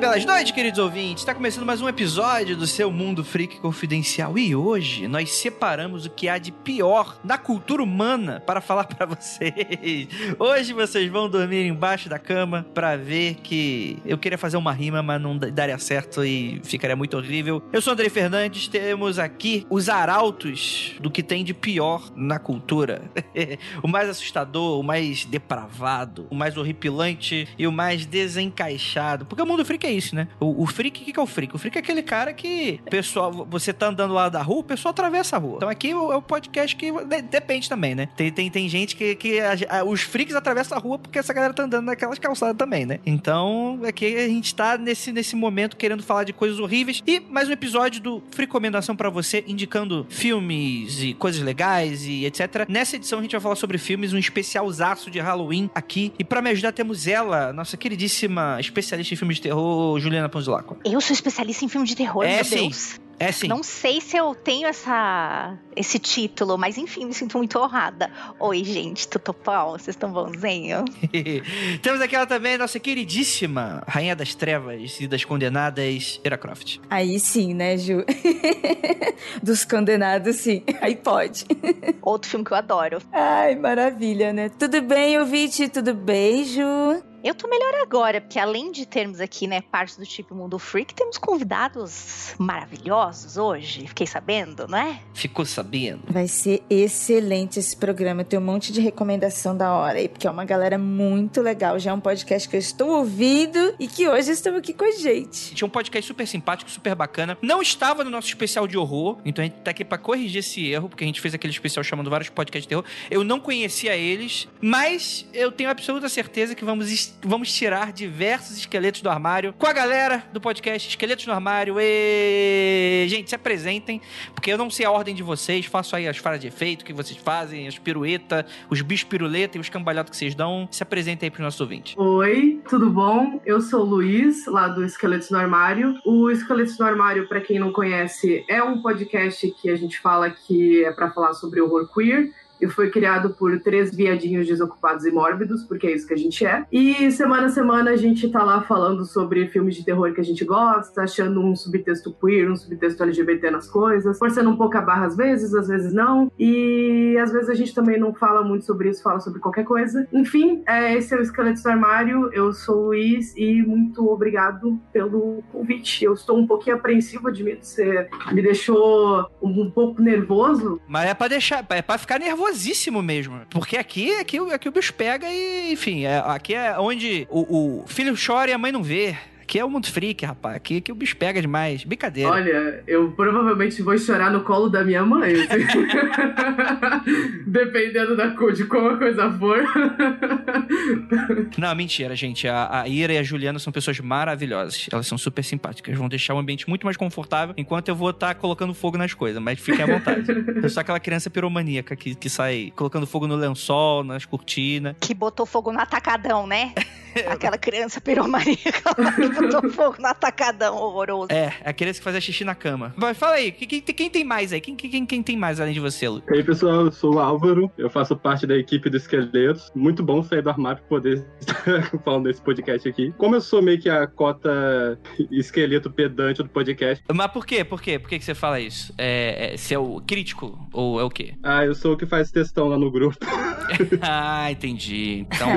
belas noites, queridos ouvintes. Está começando mais um episódio do seu Mundo Freak Confidencial. E hoje nós separamos o que há de pior na cultura humana para falar para vocês. Hoje vocês vão dormir embaixo da cama para ver que eu queria fazer uma rima, mas não daria certo e ficaria muito horrível. Eu sou André Fernandes, temos aqui os arautos do que tem de pior na cultura. o mais assustador, o mais depravado, o mais horripilante e o mais desencaixado. Porque o mundo freak é isso, né? O, o freak, o que, que é o freak? O freak é aquele cara que, pessoal, você tá andando lá da rua, o pessoal atravessa a rua. Então aqui é o podcast que depende também, né? Tem, tem, tem gente que, que a, a, os freaks atravessam a rua porque essa galera tá andando naquelas calçadas também, né? Então aqui a gente tá nesse, nesse momento querendo falar de coisas horríveis. E mais um episódio do Recomendação para você, indicando filmes e coisas legais e etc. Nessa edição a gente vai falar sobre filmes, um especialzaço de Halloween aqui. E para me ajudar temos ela, nossa queridíssima especialista em filmes de terror, Juliana Ponzilaco. Eu sou especialista em filme de terror, é, meu sim. Deus. É sim. Não sei se eu tenho essa, esse título, mas enfim, me sinto muito honrada. Oi, gente, tudo bom? Vocês estão bonzinho? Temos aqui ela também, nossa queridíssima Rainha das Trevas e das Condenadas, Era Croft. Aí sim, né, Ju? Dos condenados, sim. Aí pode. Outro filme que eu adoro. Ai, maravilha, né? Tudo bem, ouvinte? Tudo bem, Ju? Eu tô melhor agora, porque além de termos aqui, né, parte do tipo Mundo Freak, temos convidados maravilhosos hoje. Fiquei sabendo, não é? Ficou sabendo? Vai ser excelente esse programa. Tem um monte de recomendação da hora aí, porque é uma galera muito legal. Já é um podcast que eu estou ouvindo e que hoje estão aqui com a gente. Tinha um podcast super simpático, super bacana. Não estava no nosso especial de horror, então a gente tá aqui pra corrigir esse erro, porque a gente fez aquele especial chamando vários podcasts de terror. Eu não conhecia eles, mas eu tenho absoluta certeza que vamos vamos tirar diversos esqueletos do armário com a galera do podcast Esqueletos no Armário. E... Gente, se apresentem, porque eu não sei a ordem de vocês, faço aí as falas de efeito que vocês fazem, as piruetas, os bichos piruleta e os cambalhotos que vocês dão. Se apresentem aí pros nossos ouvintes. Oi, tudo bom? Eu sou o Luiz, lá do Esqueletos no Armário. O Esqueletos no Armário, para quem não conhece, é um podcast que a gente fala que é para falar sobre horror queer e foi criado por três viadinhos desocupados e mórbidos, porque é isso que a gente é. E semana a semana a gente tá lá falando sobre filmes de terror que a gente gosta, achando um subtexto queer, um subtexto LGBT nas coisas, forçando um pouco a barra às vezes, às vezes não. E às vezes a gente também não fala muito sobre isso, fala sobre qualquer coisa. Enfim, é, esse é o Esqueleto do Armário. Eu sou o Luiz e muito obrigado pelo convite. Eu estou um pouquinho apreensivo, admito, você me deixou um pouco nervoso. Mas é pra deixar, é pra ficar nervoso nervosíssimo mesmo. Porque aqui, aqui, aqui o bicho pega e, enfim, é, aqui é onde o, o filho chora e a mãe não vê. Aqui é o mundo freak, rapaz. Aqui, aqui o bicho pega demais. Brincadeira. Olha, eu provavelmente vou chorar no colo da minha mãe. Assim. Dependendo da cor, de como a coisa for. Não, mentira, gente. A, a Ira e a Juliana são pessoas maravilhosas. Elas são super simpáticas. Vão deixar o ambiente muito mais confortável enquanto eu vou estar tá colocando fogo nas coisas. Mas fiquem à vontade. eu sou aquela criança piromaníaca que, que sai colocando fogo no lençol, nas cortinas. Que botou fogo no atacadão, né? Aquela criança piromaníaca que botou fogo no atacadão horroroso. É, a criança que fazia xixi na cama. Vai, fala aí, quem, quem, quem tem mais aí? Quem, quem, quem tem mais além de você, Lu? E aí, pessoal, eu sou o Álvaro, eu faço parte da equipe do Esqueletos. Muito bom sair do armário pra poder estar falando desse podcast aqui. Como eu sou meio que a cota esqueleto pedante do podcast. Mas por quê? Por quê? Por que, que você fala isso? É, é, você é o crítico ou é o quê? Ah, eu sou o que faz textão lá no grupo. ah, entendi. Então.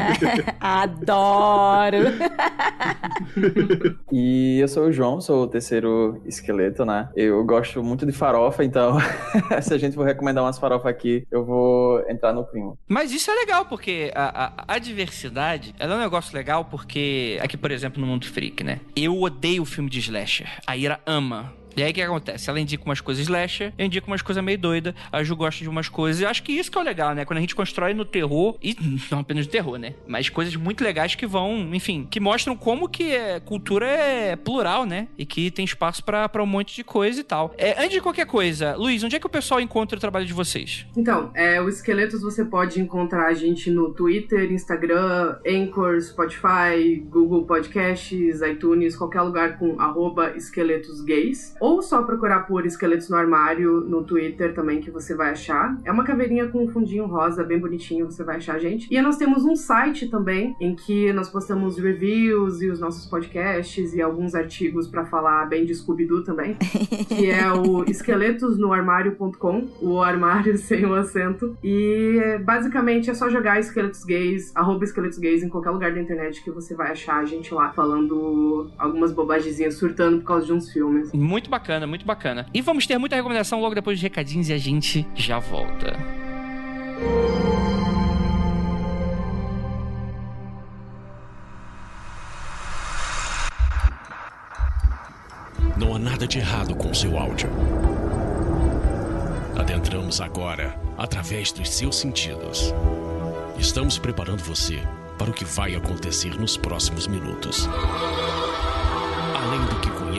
Adoro! e eu sou o João, sou o terceiro esqueleto, né? Eu gosto muito de farofa, então se a gente for recomendar umas farofas aqui, eu vou entrar no clima. Mas isso é legal, porque a, a, a diversidade, ela é um negócio legal porque, aqui, por exemplo, no Mundo Freak, né? Eu odeio o filme de slasher. A Ira ama. E aí o que acontece? Ela indica umas coisas slasher, eu indico umas coisas meio doida, a Ju gosta de umas coisas. E acho que isso que é o legal, né? Quando a gente constrói no terror, e não apenas no terror, né? Mas coisas muito legais que vão, enfim, que mostram como que é, cultura é plural, né? E que tem espaço para um monte de coisa e tal. É, antes de qualquer coisa, Luiz, onde é que o pessoal encontra o trabalho de vocês? Então, é, o Esqueletos você pode encontrar a gente no Twitter, Instagram, Anchor, Spotify, Google Podcasts, iTunes, qualquer lugar com arroba esqueletosgays ou só procurar por Esqueletos no Armário no Twitter também, que você vai achar. É uma caveirinha com um fundinho rosa, bem bonitinho, você vai achar a gente. E nós temos um site também, em que nós postamos reviews e os nossos podcasts e alguns artigos para falar bem de Scooby-Doo também, que é o esqueletosnoarmário.com, o armário sem o acento. E basicamente é só jogar esqueletos gays, arroba esqueletos gays em qualquer lugar da internet que você vai achar a gente lá falando algumas bobagemzinhas, surtando por causa de uns filmes. Muito bacana, muito bacana. E vamos ter muita recomendação logo depois dos recadinhos e a gente já volta. Não há nada de errado com seu áudio. Adentramos agora através dos seus sentidos. Estamos preparando você para o que vai acontecer nos próximos minutos. Além do que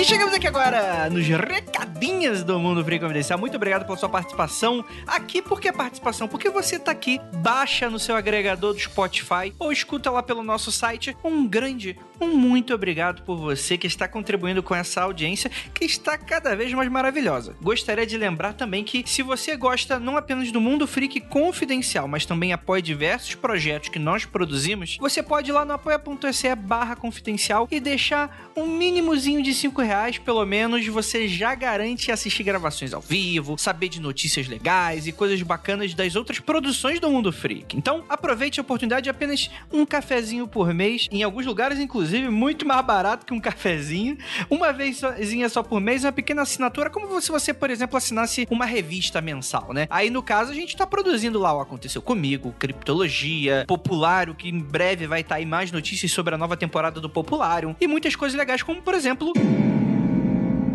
E chegamos aqui agora nos recadinhos do Mundo Freak Confidencial. Muito obrigado pela sua participação aqui. Por que participação? Porque você tá aqui, baixa no seu agregador do Spotify ou escuta lá pelo nosso site. Um grande, um muito obrigado por você que está contribuindo com essa audiência que está cada vez mais maravilhosa. Gostaria de lembrar também que se você gosta não apenas do Mundo Freak Confidencial, mas também apoia diversos projetos que nós produzimos, você pode ir lá no apoia.se barra confidencial e deixar um mínimozinho de 5 reais, pelo menos, você já garante assistir gravações ao vivo, saber de notícias legais e coisas bacanas das outras produções do Mundo Freak. Então, aproveite a oportunidade de apenas um cafezinho por mês, em alguns lugares, inclusive, muito mais barato que um cafezinho. Uma vezinha só por mês, uma pequena assinatura, como se você, por exemplo, assinasse uma revista mensal, né? Aí, no caso, a gente tá produzindo lá o Aconteceu Comigo, Criptologia, Populário, que em breve vai estar tá aí mais notícias sobre a nova temporada do Populário, e muitas coisas legais, como, por exemplo...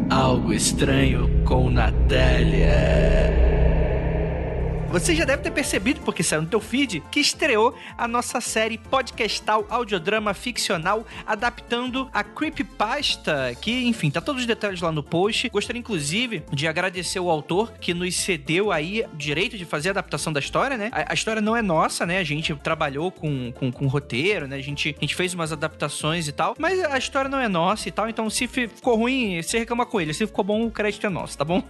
Algo estranho com Natália. Você já deve ter percebido, porque saiu no teu feed, que estreou a nossa série podcastal audiodrama ficcional adaptando a Creepypasta, que, enfim, tá todos os detalhes lá no post. Gostaria, inclusive, de agradecer o autor que nos cedeu aí o direito de fazer a adaptação da história, né? A, a história não é nossa, né? A gente trabalhou com, com, com roteiro, né? A gente, a gente fez umas adaptações e tal, mas a história não é nossa e tal, então se ficou ruim, você reclama com ele. Se ficou bom, o crédito é nosso, tá bom?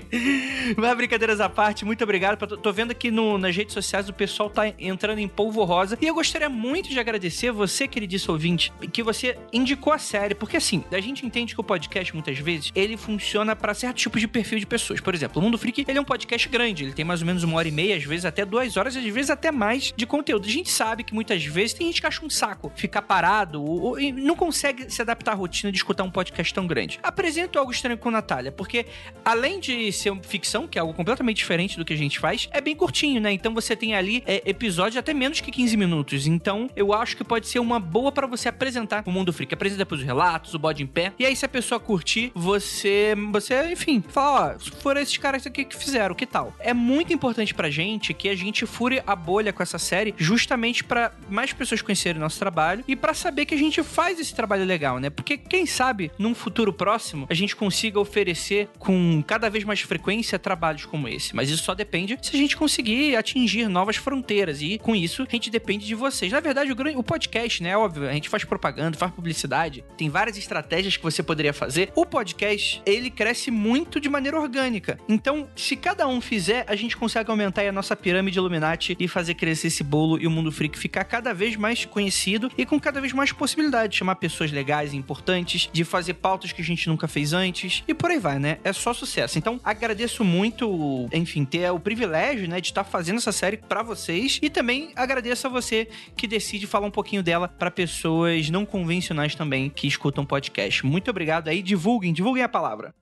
mas brincadeiras à parte, muito obrigado pra tô vendo aqui no, nas redes sociais o pessoal tá entrando em polvorosa. E eu gostaria muito de agradecer você, queridíssimo ouvinte, que você indicou a série. Porque assim, a gente entende que o podcast, muitas vezes, ele funciona para certos tipos de perfil de pessoas. Por exemplo, o Mundo Freak, ele é um podcast grande. Ele tem mais ou menos uma hora e meia, às vezes até duas horas, às vezes até mais de conteúdo. A gente sabe que muitas vezes tem gente que acha um saco ficar parado ou, e não consegue se adaptar à rotina de escutar um podcast tão grande. Apresento algo estranho com a Natália, porque além de ser ficção, que é algo completamente diferente do que a gente faz, é bem curtinho, né? Então você tem ali é, episódios até menos que 15 minutos. Então eu acho que pode ser uma boa para você apresentar o Mundo Freak. Apresenta depois os relatos, o bode em pé. E aí, se a pessoa curtir, você, você enfim, fala: ó, foram esses caras aqui que fizeram, que tal? É muito importante pra gente que a gente fure a bolha com essa série, justamente para mais pessoas conhecerem o nosso trabalho e para saber que a gente faz esse trabalho legal, né? Porque quem sabe num futuro próximo a gente consiga oferecer com cada vez mais frequência trabalhos como esse. Mas isso só depende se a gente conseguir atingir novas fronteiras. E com isso, a gente depende de vocês. Na verdade, o, o podcast, né? Óbvio, a gente faz propaganda, faz publicidade. Tem várias estratégias que você poderia fazer. O podcast, ele cresce muito de maneira orgânica. Então, se cada um fizer, a gente consegue aumentar a nossa pirâmide Illuminati e fazer crescer esse bolo e o mundo freak ficar cada vez mais conhecido e com cada vez mais possibilidade de chamar pessoas legais e importantes, de fazer pautas que a gente nunca fez antes e por aí vai, né? É só sucesso. Então, agradeço muito, enfim, ter o privilégio, né, de estar fazendo essa série para vocês e também agradeço a você que decide falar um pouquinho dela para pessoas não convencionais também que escutam podcast. Muito obrigado aí, divulguem, divulguem a palavra.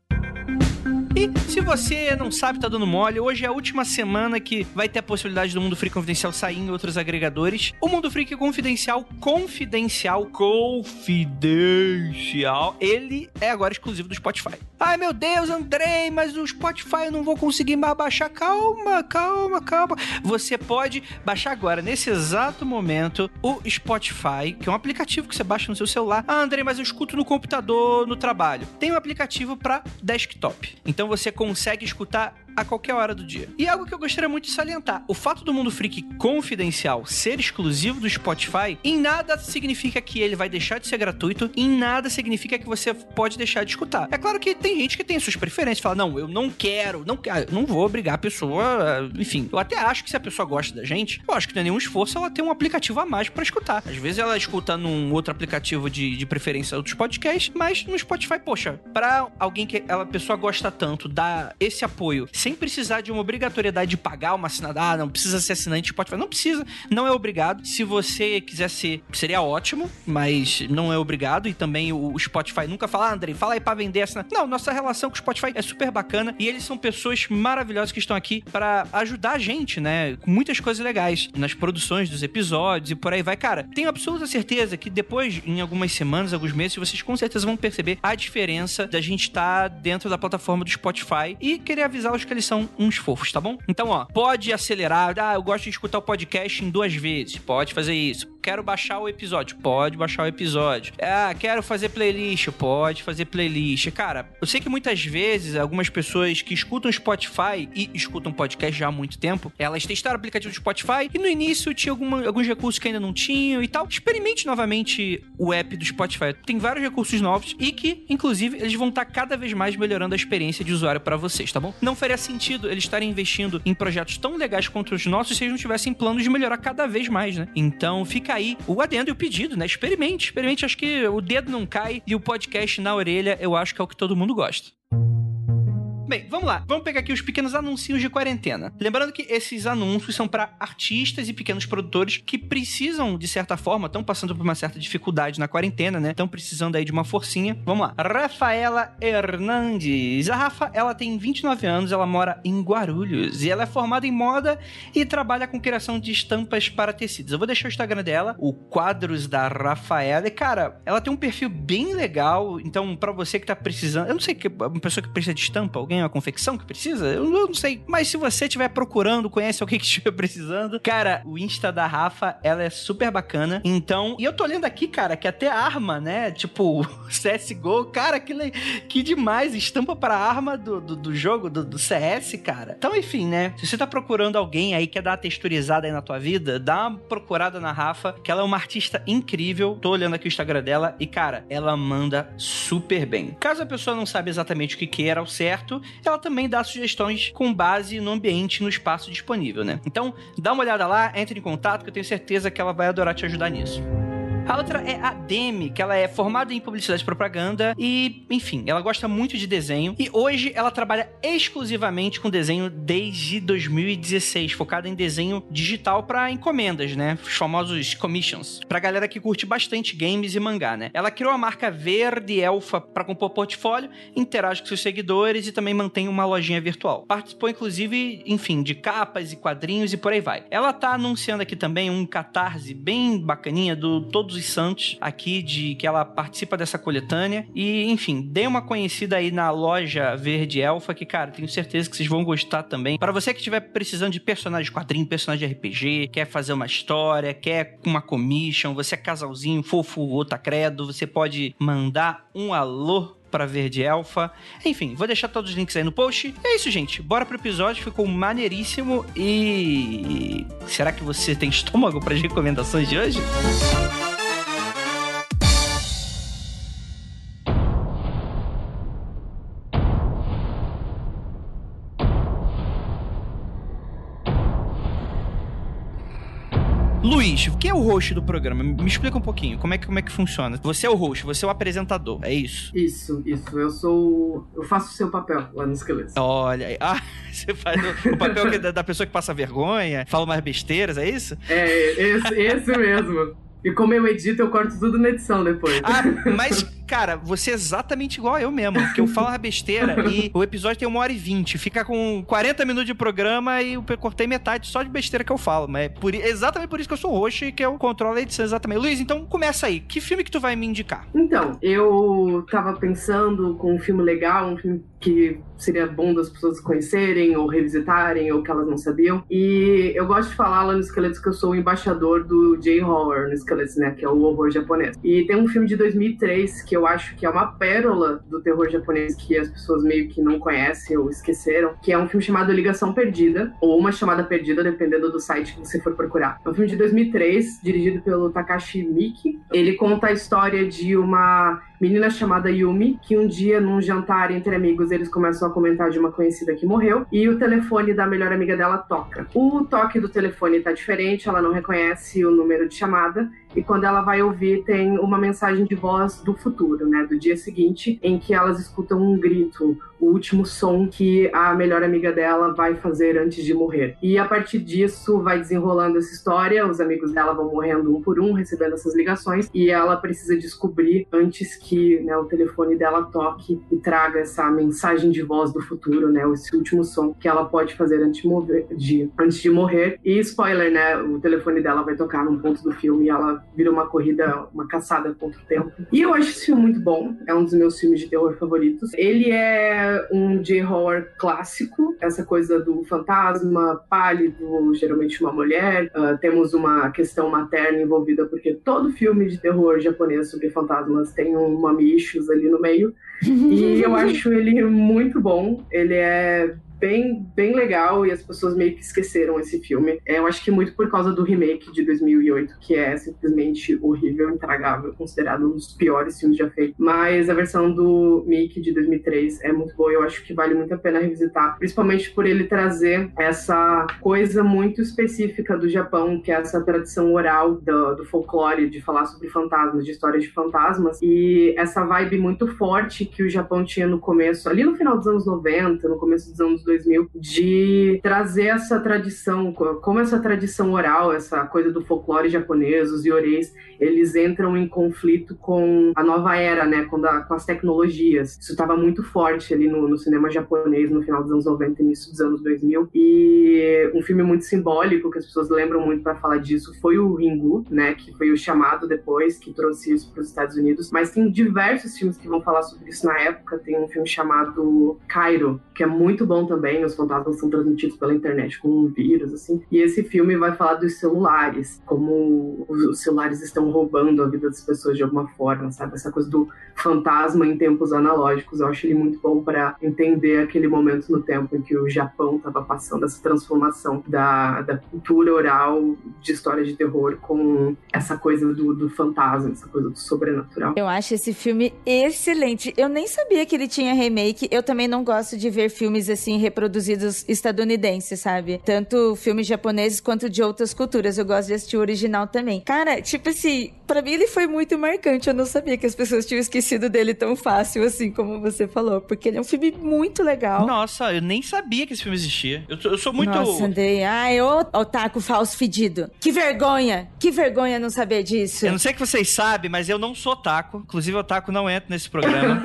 E se você não sabe, tá dando mole, hoje é a última semana que vai ter a possibilidade do Mundo Freak Confidencial sair em outros agregadores. O Mundo Freak Confidencial, confidencial, confidencial, ele é agora exclusivo do Spotify. Ai meu Deus, Andrei, mas o Spotify eu não vou conseguir mais baixar. Calma, calma, calma. Você pode baixar agora, nesse exato momento, o Spotify, que é um aplicativo que você baixa no seu celular. Ah, Andrei, mas eu escuto no computador, no trabalho. Tem um aplicativo para desktop. Então você consegue escutar a qualquer hora do dia. E algo que eu gostaria muito de salientar: o fato do Mundo Freak confidencial ser exclusivo do Spotify, em nada significa que ele vai deixar de ser gratuito, em nada significa que você pode deixar de escutar. É claro que tem gente que tem suas preferências, fala, não, eu não quero, não quero, não vou obrigar a pessoa, enfim. Eu até acho que se a pessoa gosta da gente, eu acho que não é nenhum esforço ela ter um aplicativo a mais para escutar. Às vezes ela escuta num outro aplicativo de, de preferência outros podcasts, mas no Spotify, poxa, para alguém que a pessoa gosta tanto, dar esse apoio sem precisar de uma obrigatoriedade de pagar uma assinada. Ah, não precisa ser assinante Spotify. Não precisa, não é obrigado. Se você quiser ser, seria ótimo, mas não é obrigado. E também o Spotify nunca fala, ah, Andrei, fala aí pra vender essa. Não, nossa relação com o Spotify é super bacana e eles são pessoas maravilhosas que estão aqui para ajudar a gente, né? Com muitas coisas legais nas produções dos episódios e por aí vai. Cara, tenho absoluta certeza que depois, em algumas semanas, alguns meses, vocês com certeza vão perceber a diferença da gente estar tá dentro da plataforma do Spotify e querer avisá-los que eles são uns fofos, tá bom? Então, ó, pode acelerar. Ah, eu gosto de escutar o podcast em duas vezes. Pode fazer isso quero baixar o episódio. Pode baixar o episódio. Ah, quero fazer playlist. Pode fazer playlist. Cara, eu sei que muitas vezes algumas pessoas que escutam Spotify e escutam podcast já há muito tempo, elas testaram o aplicativo do Spotify e no início tinha alguma, alguns recursos que ainda não tinham e tal. Experimente novamente o app do Spotify. Tem vários recursos novos e que, inclusive, eles vão estar cada vez mais melhorando a experiência de usuário para vocês, tá bom? Não faria sentido eles estarem investindo em projetos tão legais quanto os nossos se eles não tivessem planos de melhorar cada vez mais, né? Então fica aí o adendo e o pedido, né? Experimente, experimente. Acho que o dedo não cai e o podcast na orelha eu acho que é o que todo mundo gosta. Bem, vamos lá. Vamos pegar aqui os pequenos anúncios de quarentena. Lembrando que esses anúncios são para artistas e pequenos produtores que precisam, de certa forma, estão passando por uma certa dificuldade na quarentena, né? Estão precisando aí de uma forcinha. Vamos lá. Rafaela Hernandes. A Rafa, ela tem 29 anos, ela mora em Guarulhos e ela é formada em moda e trabalha com criação de estampas para tecidos. Eu vou deixar o Instagram dela, o Quadros da Rafaela. E, cara, ela tem um perfil bem legal. Então, para você que tá precisando, eu não sei que uma pessoa que precisa de estampa, alguém a confecção que precisa? Eu, eu não sei. Mas se você estiver procurando, conhece alguém que estiver precisando, cara, o Insta da Rafa, ela é super bacana. Então, e eu tô olhando aqui, cara, que até arma, né? Tipo, CSGO, cara, que, que demais. Estampa pra arma do, do, do jogo, do, do, CS, cara. Então, enfim, né? Se você tá procurando alguém aí que quer dar uma texturizada aí na tua vida, dá uma procurada na Rafa, que ela é uma artista incrível. Tô olhando aqui o Instagram dela e, cara, ela manda super bem. Caso a pessoa não sabe exatamente o que queira ao certo, ela também dá sugestões com base no ambiente, no espaço disponível, né? Então, dá uma olhada lá, entre em contato que eu tenho certeza que ela vai adorar te ajudar nisso. A outra é a Demi, que ela é formada em publicidade e propaganda e, enfim, ela gosta muito de desenho e hoje ela trabalha exclusivamente com desenho desde 2016, focada em desenho digital para encomendas, né? Os famosos commissions. Pra galera que curte bastante games e mangá, né? Ela criou a marca Verde Elfa para compor portfólio, interage com seus seguidores e também mantém uma lojinha virtual. Participou inclusive, enfim, de capas e quadrinhos e por aí vai. Ela tá anunciando aqui também um catarse bem bacaninha do Todo Todos os Santos aqui de que ela participa dessa coletânea e enfim, dê uma conhecida aí na loja Verde Elfa que cara, tenho certeza que vocês vão gostar também. Para você que estiver precisando de personagem de quadrinho, personagem de RPG, quer fazer uma história, quer uma commission, você é casalzinho, fofo, outra credo, você pode mandar um alô para Verde Elfa. Enfim, vou deixar todos os links aí no post. É isso, gente. Bora pro episódio. Ficou maneiríssimo. E. Será que você tem estômago para as recomendações de hoje? Luiz, quem é o host do programa? Me explica um pouquinho, como é que, como é que funciona? Você é o host, você é o apresentador, é isso? Isso, isso. Eu sou. Eu faço o seu papel lá no esqueleto. Olha aí. Ah, você faz o, o papel que, da, da pessoa que passa vergonha, fala mais besteiras, é isso? É, esse, esse mesmo. E como eu edito, eu corto tudo na edição depois. Ah, mas cara, você é exatamente igual a eu mesmo, porque eu falo uma besteira e o episódio tem uma hora e vinte, fica com 40 minutos de programa e eu cortei metade só de besteira que eu falo, mas é por, exatamente por isso que eu sou roxo e que eu controlo a edição, exatamente. Luiz, então começa aí, que filme que tu vai me indicar? Então, eu tava pensando com um filme legal, um filme que seria bom das pessoas conhecerem ou revisitarem ou que elas não sabiam. E eu gosto de falar lá no Esqueletos que eu sou o embaixador do J-Horror no Esqueletos, né, que é o horror japonês. E tem um filme de 2003 que eu acho que é uma pérola do terror japonês que as pessoas meio que não conhecem ou esqueceram, que é um filme chamado Ligação Perdida, ou Uma Chamada Perdida, dependendo do site que você for procurar. É um filme de 2003, dirigido pelo Takashi Miki. Ele conta a história de uma menina chamada Yumi, que um dia, num jantar entre amigos, eles começam a comentar de uma conhecida que morreu, e o telefone da melhor amiga dela toca. O toque do telefone tá diferente, ela não reconhece o número de chamada, e quando ela vai ouvir, tem uma mensagem de voz do futuro, né, do dia seguinte, em que elas escutam um grito, o último som que a melhor amiga dela vai fazer antes de morrer. E a partir disso vai desenrolando essa história, os amigos dela vão morrendo um por um, recebendo essas ligações, e ela precisa descobrir antes que né, o telefone dela toque e traga essa mensagem de voz do futuro, né, esse último som que ela pode fazer antes de, mover, de, antes de morrer. E spoiler, né, o telefone dela vai tocar num ponto do filme e ela vira uma corrida, uma caçada contra o tempo. E eu acho esse filme muito bom, é um dos meus filmes de terror favoritos. Ele é um J-horror clássico, essa coisa do fantasma pálido, geralmente uma mulher. Uh, temos uma questão materna envolvida, porque todo filme de terror japonês sobre fantasmas tem um mamichos ali no meio. E eu acho ele muito bom. Ele é bem, bem legal e as pessoas meio que esqueceram esse filme. É, eu acho que muito por causa do remake de 2008, que é simplesmente horrível, intragável, considerado um dos piores filmes já feitos. Mas a versão do Mickey de 2003 é muito boa, eu acho que vale muito a pena revisitar, principalmente por ele trazer essa coisa muito específica do Japão, que é essa tradição oral do, do folclore, de falar sobre fantasmas, de histórias de fantasmas, e essa vibe muito forte que o Japão tinha no começo, ali no final dos anos 90, no começo dos anos 2000, de trazer essa tradição, como essa tradição oral, essa coisa do folclore japonês, os yoreis, eles entram em conflito com a nova era, né, com, a, com as tecnologias. Isso estava muito forte ali no, no, cinema japonês no final dos anos 90 início dos anos 2000. E um filme muito simbólico que as pessoas lembram muito para falar disso foi o Ringu, né, que foi o chamado depois que trouxe isso para os Estados Unidos. Mas tem diversos filmes que vão falar sobre isso na época. Tem um filme chamado Cairo, que é muito bom também os fantasmas são transmitidos pela internet com um vírus, assim. E esse filme vai falar dos celulares, como os celulares estão roubando a vida das pessoas de alguma forma, sabe? Essa coisa do fantasma em tempos analógicos. Eu acho ele muito bom para entender aquele momento no tempo em que o Japão estava passando essa transformação da, da cultura oral de história de terror com essa coisa do, do fantasma, essa coisa do sobrenatural. Eu acho esse filme excelente. Eu nem sabia que ele tinha remake. Eu também não gosto de ver filmes assim reproduzidos estadunidenses, sabe? Tanto filmes japoneses quanto de outras culturas. Eu gosto de assistir o original também. Cara, tipo assim, para mim ele foi muito marcante. Eu não sabia que as pessoas tinham esquecido dele tão fácil assim como você falou, porque ele é um filme muito legal. Nossa, eu nem sabia que esse filme existia. Eu, eu sou muito. Nossa, Andrei. Ai, ô otaku falso fedido. Que vergonha! Que vergonha não saber disso. Eu não sei que vocês sabem, mas eu não sou otaku. Inclusive, o otaku não entra nesse programa.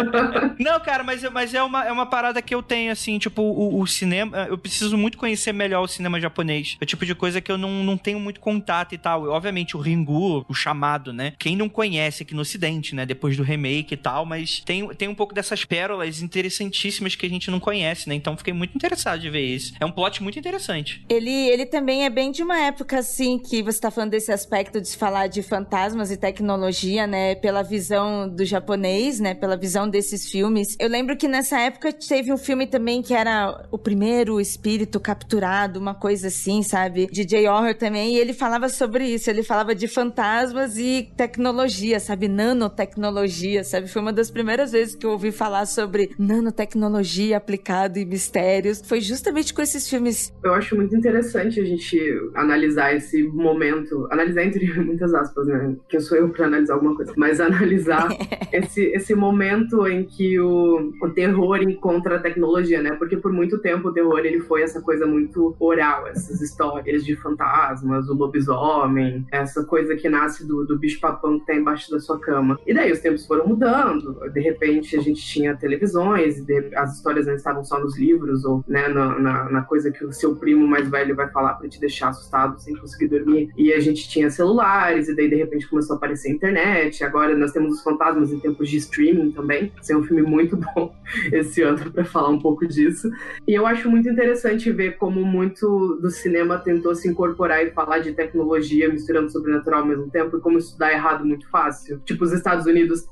não, cara, mas, mas é, uma, é uma parada que eu tenho, assim, tipo, o, o, cinema. Eu preciso muito conhecer melhor o cinema japonês. É o tipo de coisa que eu não, não tenho muito contato e tal. Obviamente, o Ringu, o chamado, né? Quem não conhece aqui no Ocidente, né? Depois do remake e tal, mas tem, tem um pouco dessas pérolas interessantíssimas que a gente não conhece, né? Então fiquei muito interessado de ver isso. É um plot muito interessante. Ele, ele também é bem de uma época, assim, que você tá falando desse aspecto de falar de fantasmas e tecnologia, né? Pela visão do japonês, né? Pela visão desses filmes. Eu lembro que nessa época teve um filme também que era o primeiro espírito capturado, uma coisa assim, sabe? De J. Horror também, e ele falava sobre isso, ele falava de fantasmas e tecnologia, sabe? Nanotecnologia, sabe? Foi uma das primeiras vezes que eu ouvi falar sobre nanotecnologia aplicada em mistérios. Foi justamente com esses filmes. Eu acho muito interessante a gente analisar esse momento, analisar entre muitas aspas, né? Que eu sou eu para analisar alguma coisa, mas analisar esse, esse momento em que o, o terror encontra sobre a tecnologia, né? Porque por muito tempo o terror ele foi essa coisa muito oral, essas histórias de fantasmas, o lobisomem, essa coisa que nasce do, do bicho-papão que tá embaixo da sua cama. E daí os tempos foram mudando, de repente a gente tinha televisões, as histórias não estavam só nos livros ou né, na, na, na coisa que o seu primo mais velho vai falar para te deixar assustado sem conseguir dormir. E a gente tinha celulares, e daí de repente começou a aparecer a internet. Agora nós temos os fantasmas em tempos de streaming também. Esse é um filme muito bom esse ano para falar um pouco disso. E eu acho muito interessante ver como muito do cinema tentou se incorporar e falar de tecnologia misturando sobrenatural ao mesmo tempo e como isso dá errado muito fácil. Tipo, os Estados Unidos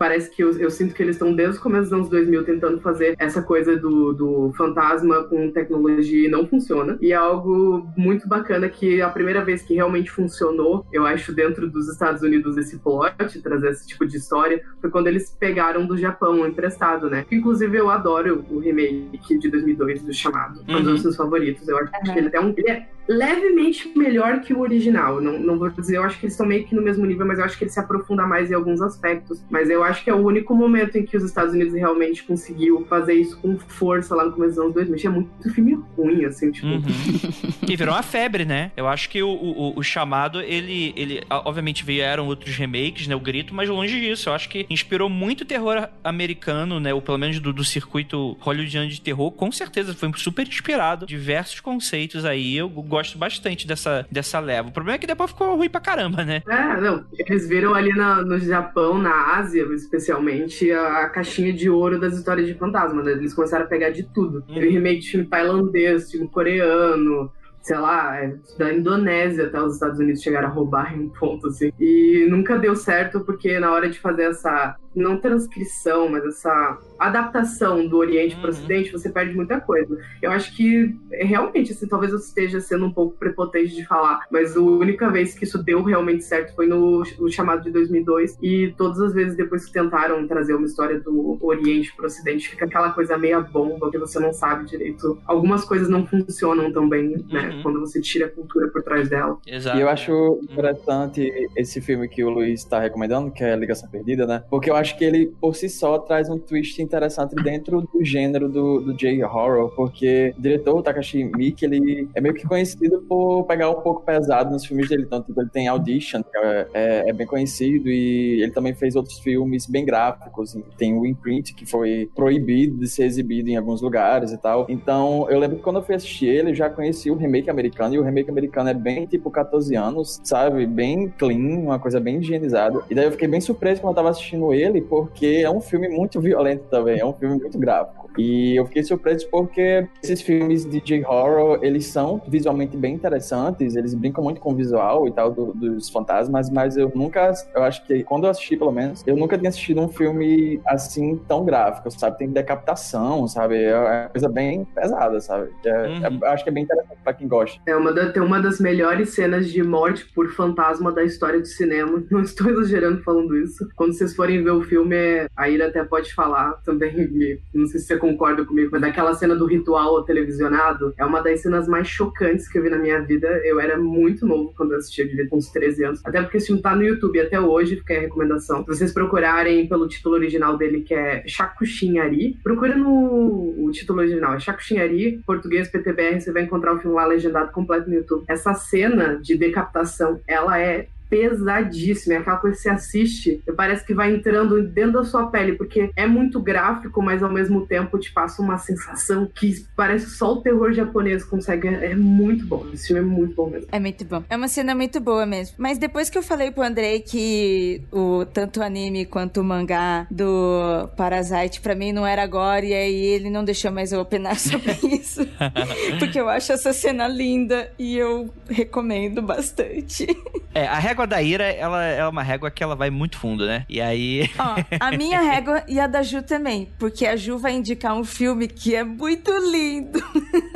parece que eu, eu, sinto que eles estão desde o começo dos anos 2000 tentando fazer essa coisa do, do fantasma com tecnologia e não funciona. E é algo muito bacana que a primeira vez que realmente funcionou, eu acho, dentro dos Estados Unidos esse plot, trazer esse tipo de história, foi quando eles pegaram do Japão emprestado, né? Inclusive eu adoro o remake de 2002 do Chamado, um dos meus favoritos. Eu acho uhum. que ele até um, ele é levemente melhor que o original. Não, não vou dizer, eu acho que eles estão meio que no mesmo nível, mas eu acho que ele se aprofunda mais em alguns aspectos. Mas eu acho que é o único momento em que os Estados Unidos realmente conseguiu fazer isso com força lá no começo dos anos 2000. Tinha muito filme ruim, assim, tipo. Uhum. e virou uma febre, né? Eu acho que o, o, o, chamado, ele, ele. Obviamente vieram outros remakes, né? O grito, mas longe disso. Eu acho que inspirou muito terror americano, né? Ou pelo menos do, do circuito hollywoodiano de terror. Com certeza foi super inspirado. Diversos conceitos aí. Eu gosto gosto bastante dessa, dessa leva. O problema é que depois ficou ruim pra caramba, né? É, não. Eles viram ali na, no Japão, na Ásia, especialmente, a, a, caixinha de ouro das histórias de fantasma, né? Eles começaram a pegar de tudo. Hum. Teve remake de filme tailandês, filme coreano, sei lá, é, da Indonésia até os Estados Unidos chegaram a roubar em um ponto, assim. E nunca deu certo porque na hora de fazer essa não transcrição, mas essa adaptação do Oriente uhum. para o Ocidente, você perde muita coisa. Eu acho que realmente, assim, talvez eu esteja sendo um pouco prepotente de falar, mas a única vez que isso deu realmente certo foi no, no chamado de 2002 e todas as vezes depois que tentaram trazer uma história do Oriente para o Ocidente, fica aquela coisa meia bomba que você não sabe direito. Algumas coisas não funcionam tão bem, né, uhum. quando você tira a cultura por trás dela. Exato. E eu acho uhum. interessante uhum. esse filme que o Luiz está recomendando, que é Ligação Perdida, né? Porque eu acho que ele, por si só, traz um twist interessante dentro do gênero do, do J-horror, porque o diretor, Takashi Miike, ele é meio que conhecido por pegar um pouco pesado nos filmes dele. Então, tipo, ele tem Audition, que é, é, é, bem conhecido, e ele também fez outros filmes bem gráficos. Tem o Imprint, que foi proibido de ser exibido em alguns lugares e tal. Então, eu lembro que quando eu fui assistir ele, eu já conheci o remake americano, e o remake americano é bem, tipo, 14 anos, sabe? Bem clean, uma coisa bem higienizada. E daí eu fiquei bem surpreso quando eu tava assistindo ele, ele porque é um filme muito violento também, é um filme muito gráfico. E eu fiquei surpreso porque esses filmes de J-horror, eles são visualmente bem interessantes, eles brincam muito com o visual e tal do, dos fantasmas, mas eu nunca, eu acho que quando eu assisti pelo menos, eu nunca tinha assistido um filme assim tão gráfico, sabe? Tem decapitação, sabe? É uma coisa bem pesada, sabe? É, uhum. é, acho que é bem interessante pra quem gosta. É uma da, tem uma das melhores cenas de morte por fantasma da história do cinema. Não estou exagerando falando isso. Quando vocês forem ver o filme, a Ira até pode falar também, não sei se você concorda comigo, mas daquela cena do ritual televisionado, é uma das cenas mais chocantes que eu vi na minha vida. Eu era muito novo quando eu assistia, devia ter uns 13 anos. Até porque esse filme tá no YouTube até hoje, fica a recomendação. Se vocês procurarem pelo título original dele, que é Chacuchinhari, procura no o título original, é Chacuchinhari, português PTBR, você vai encontrar o filme lá legendado completo no YouTube. Essa cena de decapitação, ela é pesadíssima. É aquela coisa que você assiste parece que vai entrando dentro da sua pele, porque é muito gráfico, mas ao mesmo tempo te passa uma sensação que parece só o terror japonês consegue. É muito bom. Esse filme é muito bom mesmo. É muito bom. É uma cena muito boa mesmo. Mas depois que eu falei pro Andrei que o tanto o anime quanto o mangá do Parasite para mim não era agora, e aí ele não deixou mais eu opinar sobre isso. porque eu acho essa cena linda e eu recomendo bastante. É, a regra régua da Ira, ela é uma régua que ela vai muito fundo, né? E aí. Ó, a minha régua e a da Ju também. Porque a Ju vai indicar um filme que é muito lindo.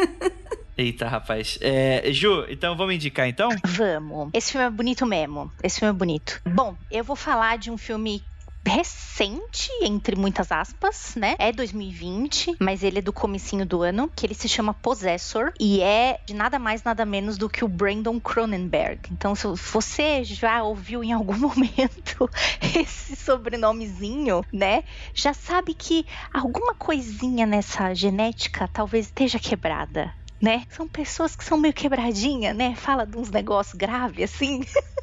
Eita, rapaz. É, Ju, então vamos indicar então? Vamos. Esse filme é bonito mesmo. Esse filme é bonito. Bom, eu vou falar de um filme recente, entre muitas aspas, né? É 2020, mas ele é do comecinho do ano, que ele se chama Possessor e é de nada mais nada menos do que o Brandon Cronenberg. Então, se você já ouviu em algum momento esse sobrenomezinho, né? Já sabe que alguma coisinha nessa genética talvez esteja quebrada. Né? São pessoas que são meio quebradinha, né? Fala de uns negócios graves assim.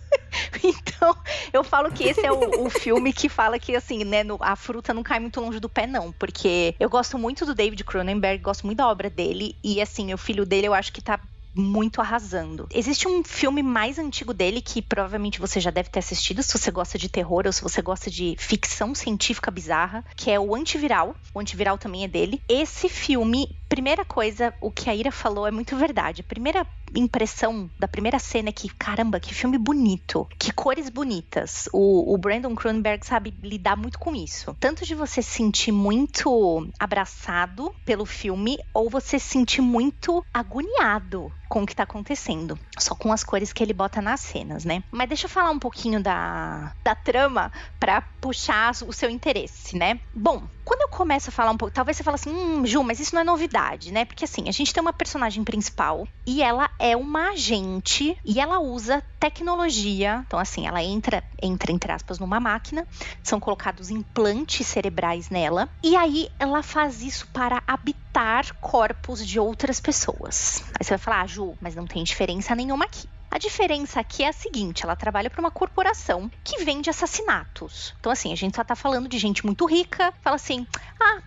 Então, eu falo que esse é o, o, filme que fala que, assim, né, no, a fruta não cai muito longe do pé, não. Porque eu gosto muito do David Cronenberg, gosto muito da obra dele. E, assim, o filho dele eu acho que tá muito arrasando. Existe um filme mais antigo dele que provavelmente você já deve ter assistido, se você gosta de terror ou se você gosta de ficção científica bizarra, que é o Antiviral. O Antiviral também é dele. Esse filme, primeira coisa, o que a Ira falou é muito verdade. A primeira impressão da primeira cena é que, caramba, que filme bonito, que cores bonitas. O, o Brandon Cronenberg sabe lidar muito com isso. Tanto de você se sentir muito abraçado pelo filme, ou você se sentir muito agoniado com o que tá acontecendo. Só com as cores que ele bota nas cenas, né? Mas deixa eu falar um pouquinho da, da trama para puxar o seu interesse, né? Bom, quando eu começo a falar um pouco, talvez você fale assim, hum, Ju, mas isso não é novidade, né? Porque assim, a gente tem uma personagem principal e ela é uma agente e ela usa tecnologia. Então, assim, ela entra, entra entre aspas, numa máquina, são colocados implantes cerebrais nela, e aí ela faz isso para habitar corpos de outras pessoas. Aí você vai falar, ah, Ju, mas não tem diferença nenhuma aqui. A diferença aqui é a seguinte: ela trabalha para uma corporação que vende assassinatos. Então, assim, a gente só tá falando de gente muito rica, fala assim: ah,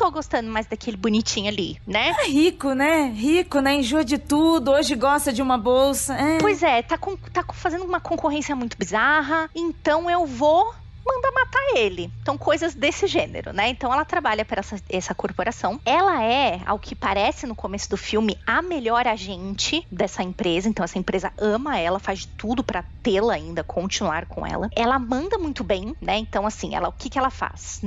tô gostando mais daquele bonitinho ali, né? É rico, né? Rico, né? Enjoa de tudo, hoje gosta de uma bolsa. É. Pois é, tá, com, tá fazendo uma concorrência muito bizarra, então eu vou manda matar ele. Então, coisas desse gênero, né? Então, ela trabalha para essa, essa corporação. Ela é, ao que parece no começo do filme, a melhor agente dessa empresa. Então, essa empresa ama ela, faz de tudo para tê-la ainda, continuar com ela. Ela manda muito bem, né? Então, assim, ela, o que, que ela faz?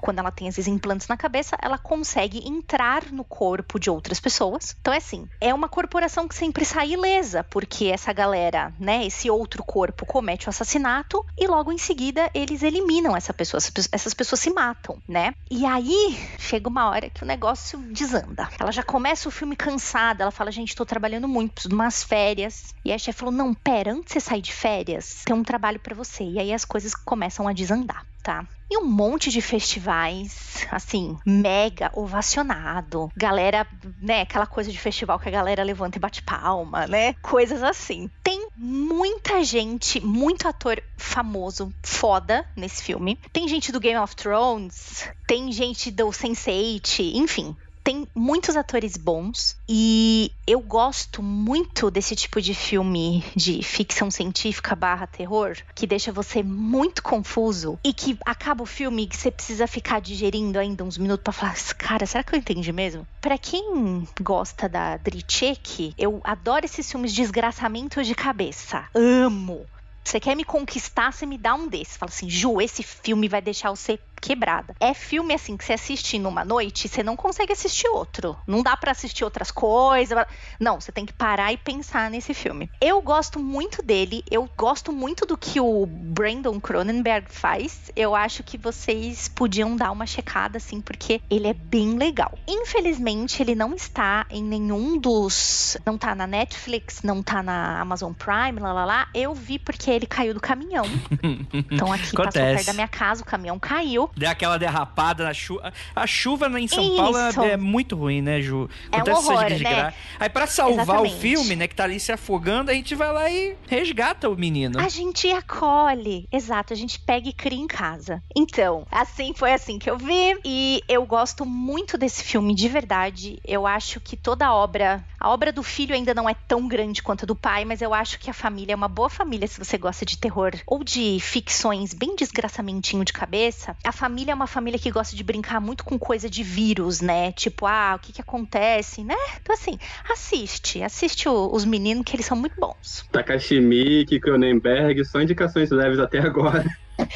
Quando ela tem esses implantes na cabeça, ela consegue entrar no corpo de outras pessoas. Então é assim, é uma corporação que sempre sai ilesa, porque essa galera, né, esse outro corpo comete o assassinato e logo em seguida eles eliminam essa pessoa, essas pessoas se matam, né? E aí chega uma hora que o negócio desanda. Ela já começa o filme cansada, ela fala: "Gente, tô trabalhando muito, preciso de umas férias". E a chefe falou: "Não, pera, antes de você sair de férias, tem um trabalho para você". E aí as coisas começam a desandar tá? E um monte de festivais, assim, mega ovacionado. Galera, né, aquela coisa de festival que a galera levanta e bate palma, né? Coisas assim. Tem muita gente, muito ator famoso, foda nesse filme. Tem gente do Game of Thrones, tem gente do Sense8, enfim, tem muitos atores bons e eu gosto muito desse tipo de filme de ficção científica barra terror que deixa você muito confuso e que acaba o filme que você precisa ficar digerindo ainda uns minutos para falar, cara, será que eu entendi mesmo? Para quem gosta da Drichek, eu adoro esses filmes de desgraçamento de cabeça. Amo. Você quer me conquistar, você me dá um desses. Fala assim, Ju, esse filme vai deixar você quebrada. É filme assim que você assiste numa noite, você não consegue assistir outro. Não dá para assistir outras coisas. Não, você tem que parar e pensar nesse filme. Eu gosto muito dele, eu gosto muito do que o Brandon Cronenberg faz. Eu acho que vocês podiam dar uma checada assim, porque ele é bem legal. Infelizmente, ele não está em nenhum dos. Não tá na Netflix, não tá na Amazon Prime, lá lá lá. Eu vi porque ele caiu do caminhão. então aqui Acontece. passou perto da minha casa, o caminhão caiu deu aquela derrapada na chuva. A chuva em São Isso. Paulo é, é, muito ruim, né, Ju? Acontece é um horror, né? Aí pra salvar Exatamente. o filme, né, que tá ali se afogando, a gente vai lá e resgata o menino. A gente acolhe. Exato, a gente pega e cria em casa. Então, assim, foi assim que eu vi. E eu gosto muito desse filme, de verdade. Eu acho que toda a obra... A obra do filho ainda não é tão grande quanto a do pai, mas eu acho que a família é uma boa família se você gosta de terror ou de ficções bem desgraçamentinho de cabeça. A família é uma família que gosta de brincar muito com coisa de vírus, né? Tipo, ah, o que que acontece, né? Então, assim, assiste. Assiste o, os meninos que eles são muito bons. Takashi Miike, Cronenberg, só indicações leves até agora.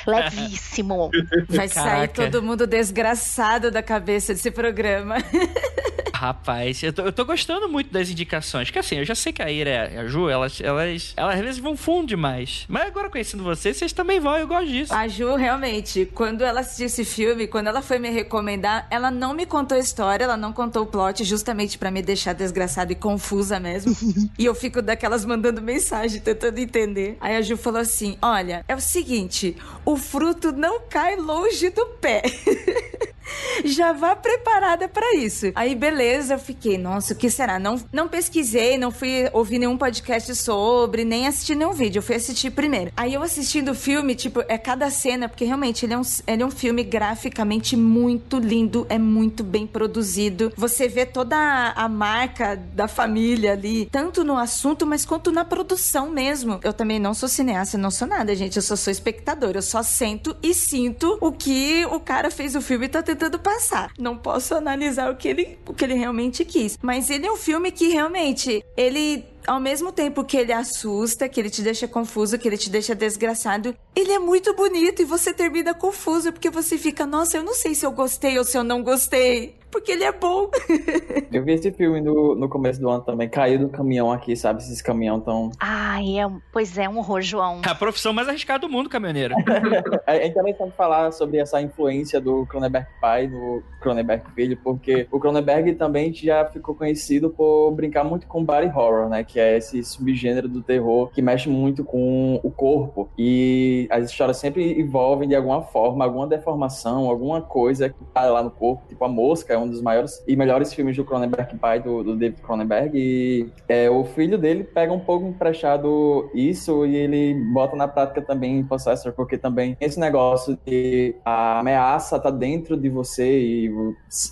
Levíssimo. Vai sair todo mundo desgraçado da cabeça desse programa. Rapaz, eu tô, eu tô gostando muito das indicações. Que assim, eu já sei que a Ira e a Ju, elas, elas, elas às vezes vão fundo demais. Mas agora conhecendo vocês, vocês também vão, eu gosto disso. A Ju, realmente, quando ela assistiu esse filme, quando ela foi me recomendar, ela não me contou a história, ela não contou o plot, justamente para me deixar desgraçada e confusa mesmo. e eu fico daquelas mandando mensagem, tentando entender. Aí a Ju falou assim: Olha, é o seguinte, o fruto não cai longe do pé. já vá preparada para isso. Aí, beleza, eu fiquei, nossa, o que será? Não, não pesquisei, não fui ouvir nenhum podcast sobre, nem assisti nenhum vídeo. Eu fui assistir primeiro. Aí eu assistindo o filme, tipo, é cada cena, porque realmente ele é um, ele é um filme graficamente muito lindo, é muito bem produzido. Você vê toda a, a marca da família ali, tanto no assunto, mas quanto na produção mesmo. Eu também não sou cineasta, não sou nada, gente. Eu só sou espectador. Eu só sento e sinto o que o cara fez o filme e tá tentando passar. Não posso analisar o que ele, o que ele realmente quis. Mas ele é um filme que realmente ele ao mesmo tempo que ele assusta, que ele te deixa confuso, que ele te deixa desgraçado, ele é muito bonito e você termina confuso porque você fica, nossa, eu não sei se eu gostei ou se eu não gostei porque ele é bom. eu vi esse filme no, no começo do ano também. Caiu do caminhão aqui, sabe? Esses caminhão tão. Ai, é, pois é, um horror, João. É a profissão mais arriscada do mundo, caminhoneiro. é interessante falar sobre essa influência do Cronenberg pai, do Cronenberg filho, porque o Cronenberg também já ficou conhecido por brincar muito com body horror, né? Que é esse subgênero do terror que mexe muito com o corpo. E as histórias sempre envolvem de alguma forma, alguma deformação, alguma coisa que tá lá no corpo, tipo a mosca é um dos maiores e melhores filmes do Cronenberg pai, do, do David Cronenberg. E é, o filho dele pega um pouco emprestado isso e ele bota na prática também em Possessor, porque também esse negócio de a ameaça tá dentro de você e,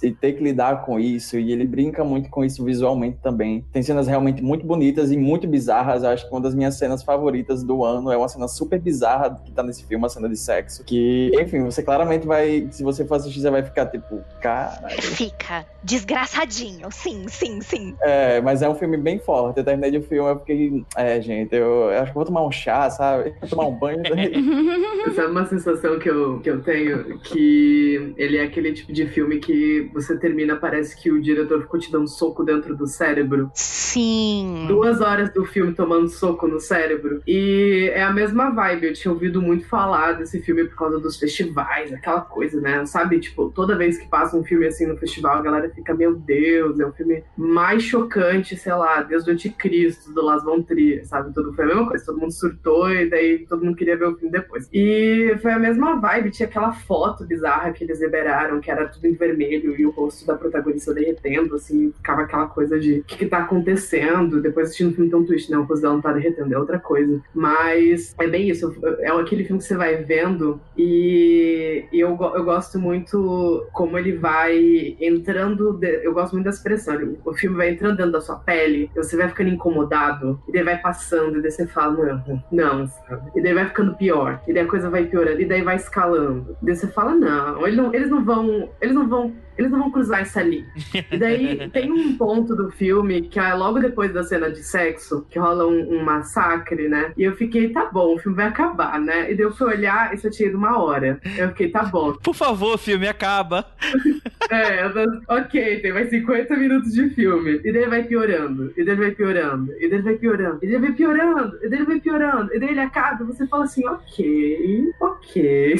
e ter que lidar com isso. E ele brinca muito com isso visualmente também. Tem cenas realmente muito bonitas e muito bizarras. Eu acho que uma das minhas cenas favoritas do ano é uma cena super bizarra que tá nesse filme, uma cena de sexo. Que, enfim, você claramente vai. Se você for assistir, você vai ficar tipo, cara fica desgraçadinho. Sim, sim, sim. É, mas é um filme bem forte. Eu terminei de filme, eu fiquei. É, gente, eu, eu acho que vou tomar um chá, sabe? Vou tomar um banho. sabe uma sensação que eu, que eu tenho? Que ele é aquele tipo de filme que você termina, parece que o diretor ficou te dando soco dentro do cérebro. Sim. Duas horas do filme tomando soco no cérebro. E é a mesma vibe. Eu tinha ouvido muito falar desse filme por causa dos festivais, aquela coisa, né? Sabe? Tipo, toda vez que passa um filme assim no festival, a galera fica, meu Deus, é o filme mais chocante, sei lá, Deus do Anticristo, do Las Von Trier, sabe? Tudo foi a mesma coisa, todo mundo surtou e daí todo mundo queria ver o filme depois. E foi a mesma vibe, tinha aquela foto bizarra que eles liberaram, que era tudo em vermelho e o rosto da protagonista derretendo, assim, ficava aquela coisa de o que, que tá acontecendo? Depois assistindo o filme um twist, não, o rosto dela não tá derretendo, é outra coisa. Mas é bem isso, é aquele filme que você vai vendo e, e eu, eu gosto muito como ele vai entrando. De... Eu gosto muito da expressão. O filme vai entrando dentro da sua pele, você vai ficando incomodado, e daí vai passando, e daí você fala, não, não, sabe? E daí vai ficando pior, e daí a coisa vai piorando, e daí vai escalando. E daí você fala, não, não, eles não vão. Eles não vão eles não vão cruzar isso ali. E daí tem um ponto do filme que é logo depois da cena de sexo, que rola um, um, massacre, né? E eu fiquei, tá bom, o filme vai acabar, né? E daí eu fui olhar e só tinha ido uma hora. Eu fiquei, tá bom. Por favor, filme, acaba. é, ok, tem mais 50 minutos de filme. E daí vai piorando, e daí vai piorando, e daí vai piorando, e daí vai piorando, e daí vai piorando, e daí ele acaba, você fala assim, ok, ok.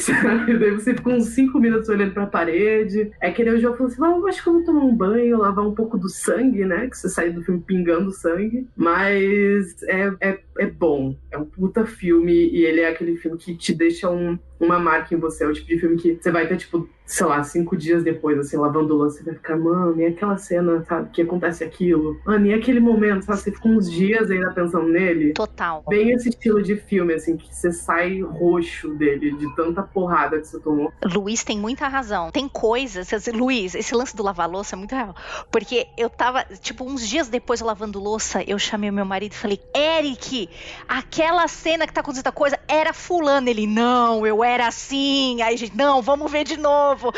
e daí você fica uns 5 minutos olhando pra parede. É que eu jogo falou assim: ah, acho que eu vou tomar um banho, lavar um pouco do sangue, né? Que você sai do filme pingando sangue. Mas é, é, é bom. É um puta filme e ele é aquele filme que te deixa um, uma marca em você. É o tipo de filme que você vai ter, tipo, sei lá, cinco dias depois, assim, lavando louça, você vai ficar, mano, e aquela cena, sabe, que acontece aquilo? Mano, e aquele momento, sabe, você fica uns dias ainda pensando nele. Total. Bem esse estilo de filme, assim, que você sai roxo dele, de tanta porrada que você tomou. Luiz tem muita razão. Tem coisas, assim, Luiz, esse lance do lavar louça é muito real. Porque eu tava, tipo, uns dias depois lavando louça, eu chamei o meu marido e falei, Eric, aquela cena que tá acontecendo coisa era fulano. Ele, não, eu era assim. Aí, gente, não, vamos ver de novo.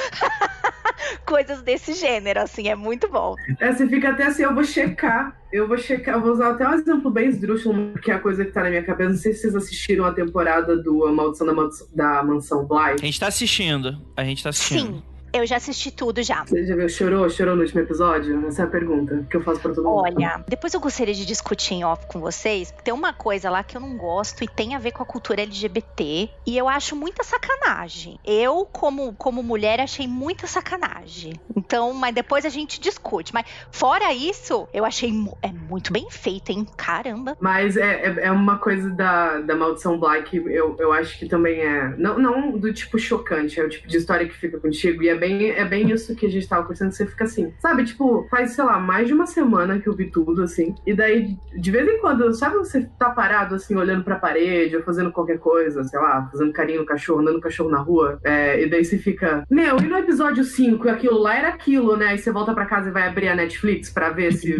Coisas desse gênero, assim, é muito bom. É, você fica até assim, eu vou checar. Eu vou checar, eu vou usar até um exemplo bem esdrúxulo, que é a coisa que tá na minha cabeça. Não sei se vocês assistiram a temporada do A Maldição da, Mansão, da Mansão Bly. A gente tá assistindo. A gente tá assistindo. Sim. Eu já assisti tudo já. Você já viu? Chorou? Chorou no último episódio? Essa é a pergunta que eu faço pra todo mundo. Olha, depois eu gostaria de discutir em off com vocês. Tem uma coisa lá que eu não gosto e tem a ver com a cultura LGBT. E eu acho muita sacanagem. Eu, como, como mulher, achei muita sacanagem. Então, mas depois a gente discute. Mas fora isso, eu achei é muito bem feito, hein? Caramba. Mas é, é, é uma coisa da, da maldição Black, eu, eu acho que também é. Não, não do tipo chocante, é o tipo de história que fica contigo. E é bem, é bem isso que a gente tava conversando, você fica assim. Sabe, tipo, faz, sei lá, mais de uma semana que eu vi tudo, assim. E daí, de vez em quando, sabe você tá parado, assim, olhando pra parede, ou fazendo qualquer coisa, sei lá, fazendo carinho no cachorro, andando no cachorro na rua. é, e daí você fica, meu, e no episódio 5, aquilo lá era aquilo, né? Aí você volta pra casa e vai abrir a Netflix pra ver se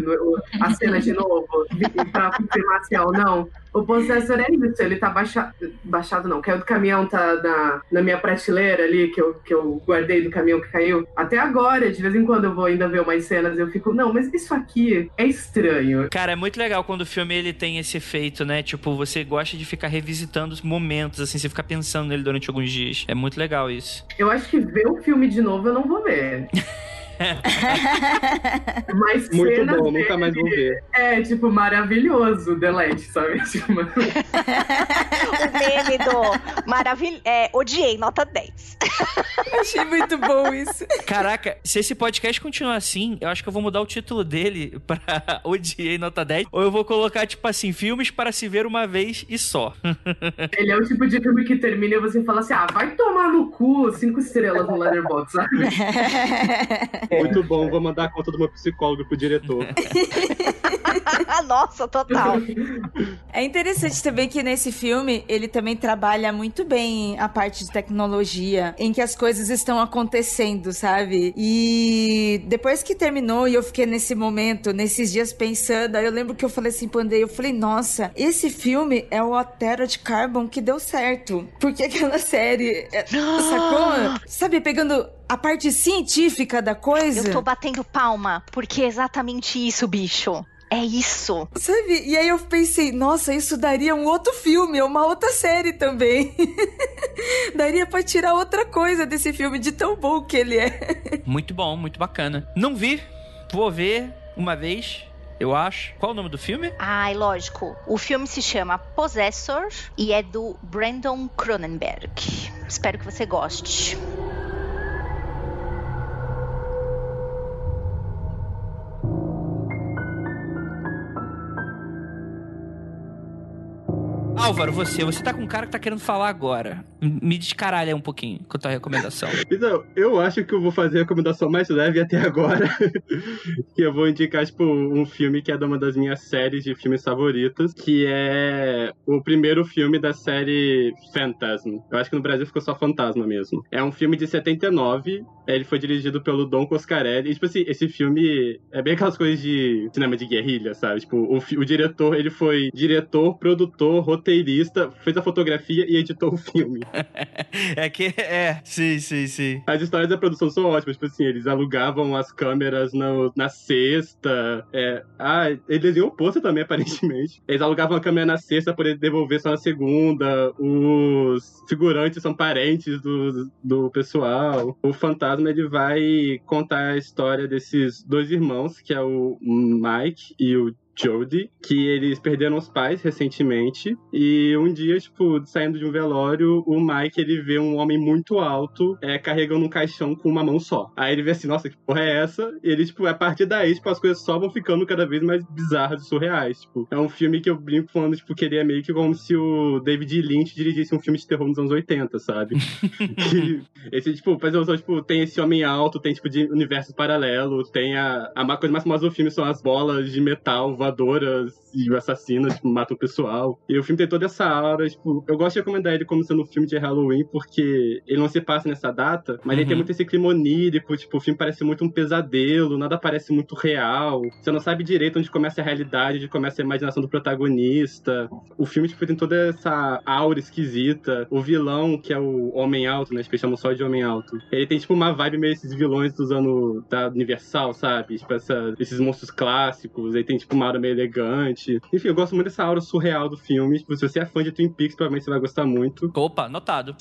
a cena de novo, pra confirmar se é ou não. O Possessor é isso, ele tá baixa... baixado, não, caiu do caminhão, tá na, na minha prateleira ali, que eu, que eu guardei do caminhão que caiu. Até agora, de vez em quando eu vou ainda ver umas cenas, eu fico, não, mas isso aqui é estranho. Cara, é muito legal quando o filme ele tem esse efeito, né? Tipo, você gosta de ficar revisitando os momentos, assim, você fica pensando nele durante alguns dias. É muito legal isso. Eu acho que ver o filme de novo eu não vou ver. Mas Muito bom, dele nunca mais vou ver. É, tipo, maravilhoso, Delete, sabe? Tipo, mano. O meme do maravilhoso. É, odiei, nota 10. Achei muito bom isso. Caraca, se esse podcast continuar assim, eu acho que eu vou mudar o título dele pra Odiei Nota 10. Ou eu vou colocar, tipo assim, filmes para se ver uma vez e só. Ele é o tipo de filme que termina e você fala assim: ah, vai tomar no cu, cinco estrelas no Letterboxd, sabe? Muito bom, vou mandar a conta do meu psicólogo pro diretor. Nossa, total. É interessante também que nesse filme ele também trabalha muito bem a parte de tecnologia, em que as coisas estão acontecendo, sabe? E depois que terminou e eu fiquei nesse momento, nesses dias pensando, aí eu lembro que eu falei assim pro Andrei, eu falei, nossa, esse filme é o Altered Carbon que deu certo. Porque aquela série, é, sacou? Sabe, pegando a parte científica da coisa. Eu tô batendo palma, porque é exatamente isso, bicho. É isso. Sabe? E aí eu pensei, nossa, isso daria um outro filme, ou uma outra série também. daria pra tirar outra coisa desse filme, de tão bom que ele é. Muito bom, muito bacana. Não vi, vou ver uma vez, eu acho. Qual o nome do filme? Ai, lógico. O filme se chama Possessor e é do Brandon Cronenberg. Espero que você goste. Álvaro, você, você tá com um cara que tá querendo falar agora. Me descaralha um pouquinho com a tua recomendação. Então, eu acho que eu vou fazer a recomendação mais leve até agora. que eu vou indicar, tipo, um filme que é de uma das minhas séries de filmes favoritas, que é o primeiro filme da série Phantasm. Eu acho que no Brasil ficou só Fantasma mesmo. É um filme de 79, ele foi dirigido pelo Don Coscarelli. E, tipo assim, esse filme é bem aquelas coisas de cinema de guerrilha, sabe? Tipo, o, o diretor, ele foi diretor, produtor, roteirista, fez a fotografia e editou o filme. é que. É, sim, sim, sim. As histórias da produção são ótimas, tipo assim, eles alugavam as câmeras no- na sexta. É, ah, ele desenhou o pôster também, aparentemente. Eles alugavam a câmera na sexta pra poder devolver só na segunda. Os figurantes são parentes do, do pessoal. O fantasma, ele vai contar a história desses dois irmãos, que é o Mike e o Jodie, que eles perderam os pais recentemente. E um dia, tipo, saindo de um velório, o Mike ele vê um homem muito alto é, carregando um caixão com uma mão só. Aí ele vê assim, nossa, que porra é essa? E ele, tipo, a partir daí, tipo, as coisas só vão ficando cada vez mais bizarras e surreais. Tipo, é um filme que eu brinco falando, tipo, que ele é meio que como se o David Lynch dirigisse um filme de terror nos anos 80, sabe? que esse, tipo, por exemplo, tipo, tem esse homem alto, tem, tipo, de universos paralelos, tem a, a coisa mais famosa do filme são as bolas de metal voadoras e assassinas, tipo, matam o pessoal. E o filme tem toda essa aura, tipo, eu gosto de recomendar ele como sendo um filme de Halloween, porque ele não se passa nessa data, mas ele Uhum. tem muito esse clima onírico, tipo, o filme parece muito um pesadelo, nada parece muito real. Você não sabe direito onde começa a realidade, onde começa a imaginação do protagonista. O filme, tipo, tem toda essa aura esquisita. O vilão, que é o Homem Alto, né? Eles chamam só de Homem Alto. Ele tem, tipo, uma vibe meio esses vilões dos anos da Universal, sabe? Tipo, essa- esses monstros clássicos. Aí tem, tipo, uma arrumada, meio elegante. Enfim, eu gosto muito dessa aura surreal do filme. Tipo, se você é fã de Twin Peaks, provavelmente você vai gostar muito. Opa, notado.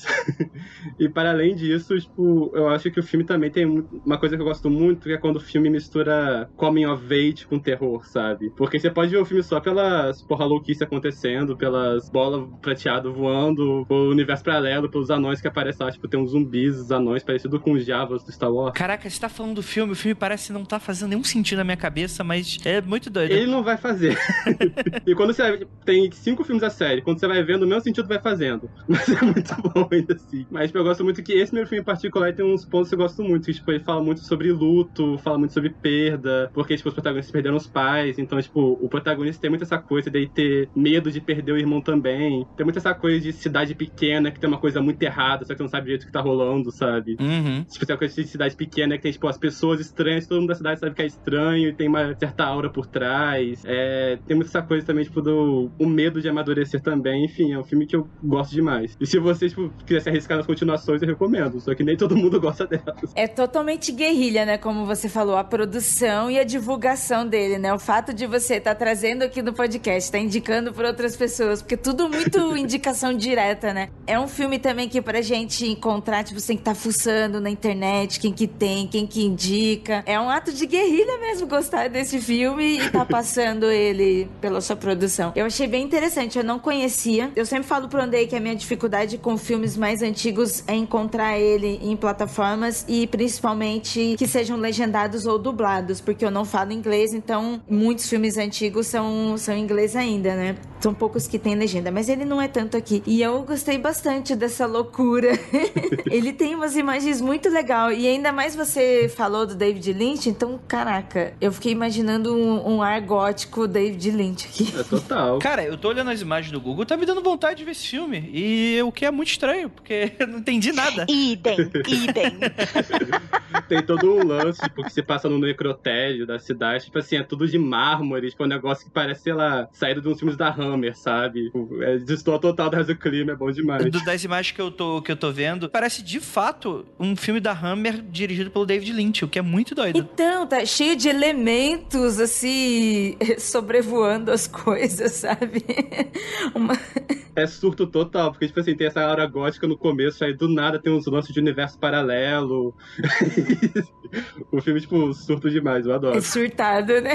e para além disso, tipo, eu acho que o filme também tem uma coisa que eu gosto muito, que é quando o filme mistura coming of age com terror, sabe? Porque você pode ver o filme só pelas porra louquice acontecendo, pelas bolas prateadas voando, o universo paralelo, pelos anões que aparecem lá, tipo, tem uns zumbis, os anões parecido com os Javas do Star Wars. Caraca, você tá falando do filme, o filme parece não tá fazendo nenhum sentido na minha cabeça, mas é muito doido. Ele não vai fazer. e quando você tem cinco filmes da série, quando você vai vendo, o mesmo sentido vai fazendo. Mas é muito bom ainda assim. Mas tipo, eu gosto muito que esse meu filme em particular tem uns pontos que eu gosto muito. Que, tipo, ele fala muito sobre luto, fala muito sobre perda, porque, tipo, os protagonistas perderam os pais. Então, tipo, o protagonista tem muito essa coisa de ter medo de perder o irmão também. Tem muito essa coisa de cidade pequena, que tem uma coisa muito errada, só que você não sabe direito o que tá rolando, sabe? Uhum. Tipo, tem uma coisa de cidade pequena que tem, tipo, as pessoas estranhas, todo mundo da cidade sabe que é estranho e tem uma certa aura por trás. É, tem muito essa coisa também, tipo, do o medo de amadurecer também. Enfim, é um filme que eu gosto demais. E se você, tipo, quiser se arriscar nas continuações, eu recomendo. Só que nem todo mundo gosta delas. É totalmente guerrilha, né? Como você falou, a produção e a divulgação dele, né? O fato de você estar tá trazendo aqui no podcast, tá indicando para outras pessoas, porque tudo muito indicação direta, né? É um filme também que pra gente encontrar, tipo, você tem que estar tá fuçando na internet, quem que tem, quem que indica. É um ato de guerrilha mesmo gostar desse filme e tá passando ele pela sua produção. Eu achei bem interessante, eu não conhecia. Eu sempre falo pro Andrei que a minha dificuldade com filmes mais antigos é encontrar ele em plataformas e principalmente que sejam legendados ou dublados, porque eu não falo inglês, então muitos filmes antigos são, são inglês ainda, né? São poucos que tem legenda, mas ele não é tanto aqui. E eu gostei bastante dessa loucura. ele tem umas imagens muito legal e ainda mais você falou do David Lynch, então caraca, eu fiquei imaginando um, um ar gótico David Lynch aqui. É total. Cara, eu tô olhando as imagens do Google, tá me dando vontade de ver esse filme. E o que é muito estranho, porque eu não entendi nada. Idem, idem. Tem todo um lance, porque tipo, você passa no necrotério da cidade, tipo assim, é tudo de mármore, tipo, é um negócio que parece, sei lá, saído de uns filmes da Hammer, sabe? Tipo, é destoa total do clima, é bom demais. Do, das imagens que eu, tô, que eu tô vendo, parece de fato um filme da Hammer dirigido pelo David Lynch, o que é muito doido. Então, tá cheio de elementos, assim, sobrevoando as coisas, sabe? Uma... É surto total, porque, tipo assim, tem essa aura gótica no começo, aí do nada tem uns lances de universo paralelo. o filme, tipo, surto demais, eu adoro. É surtado, né?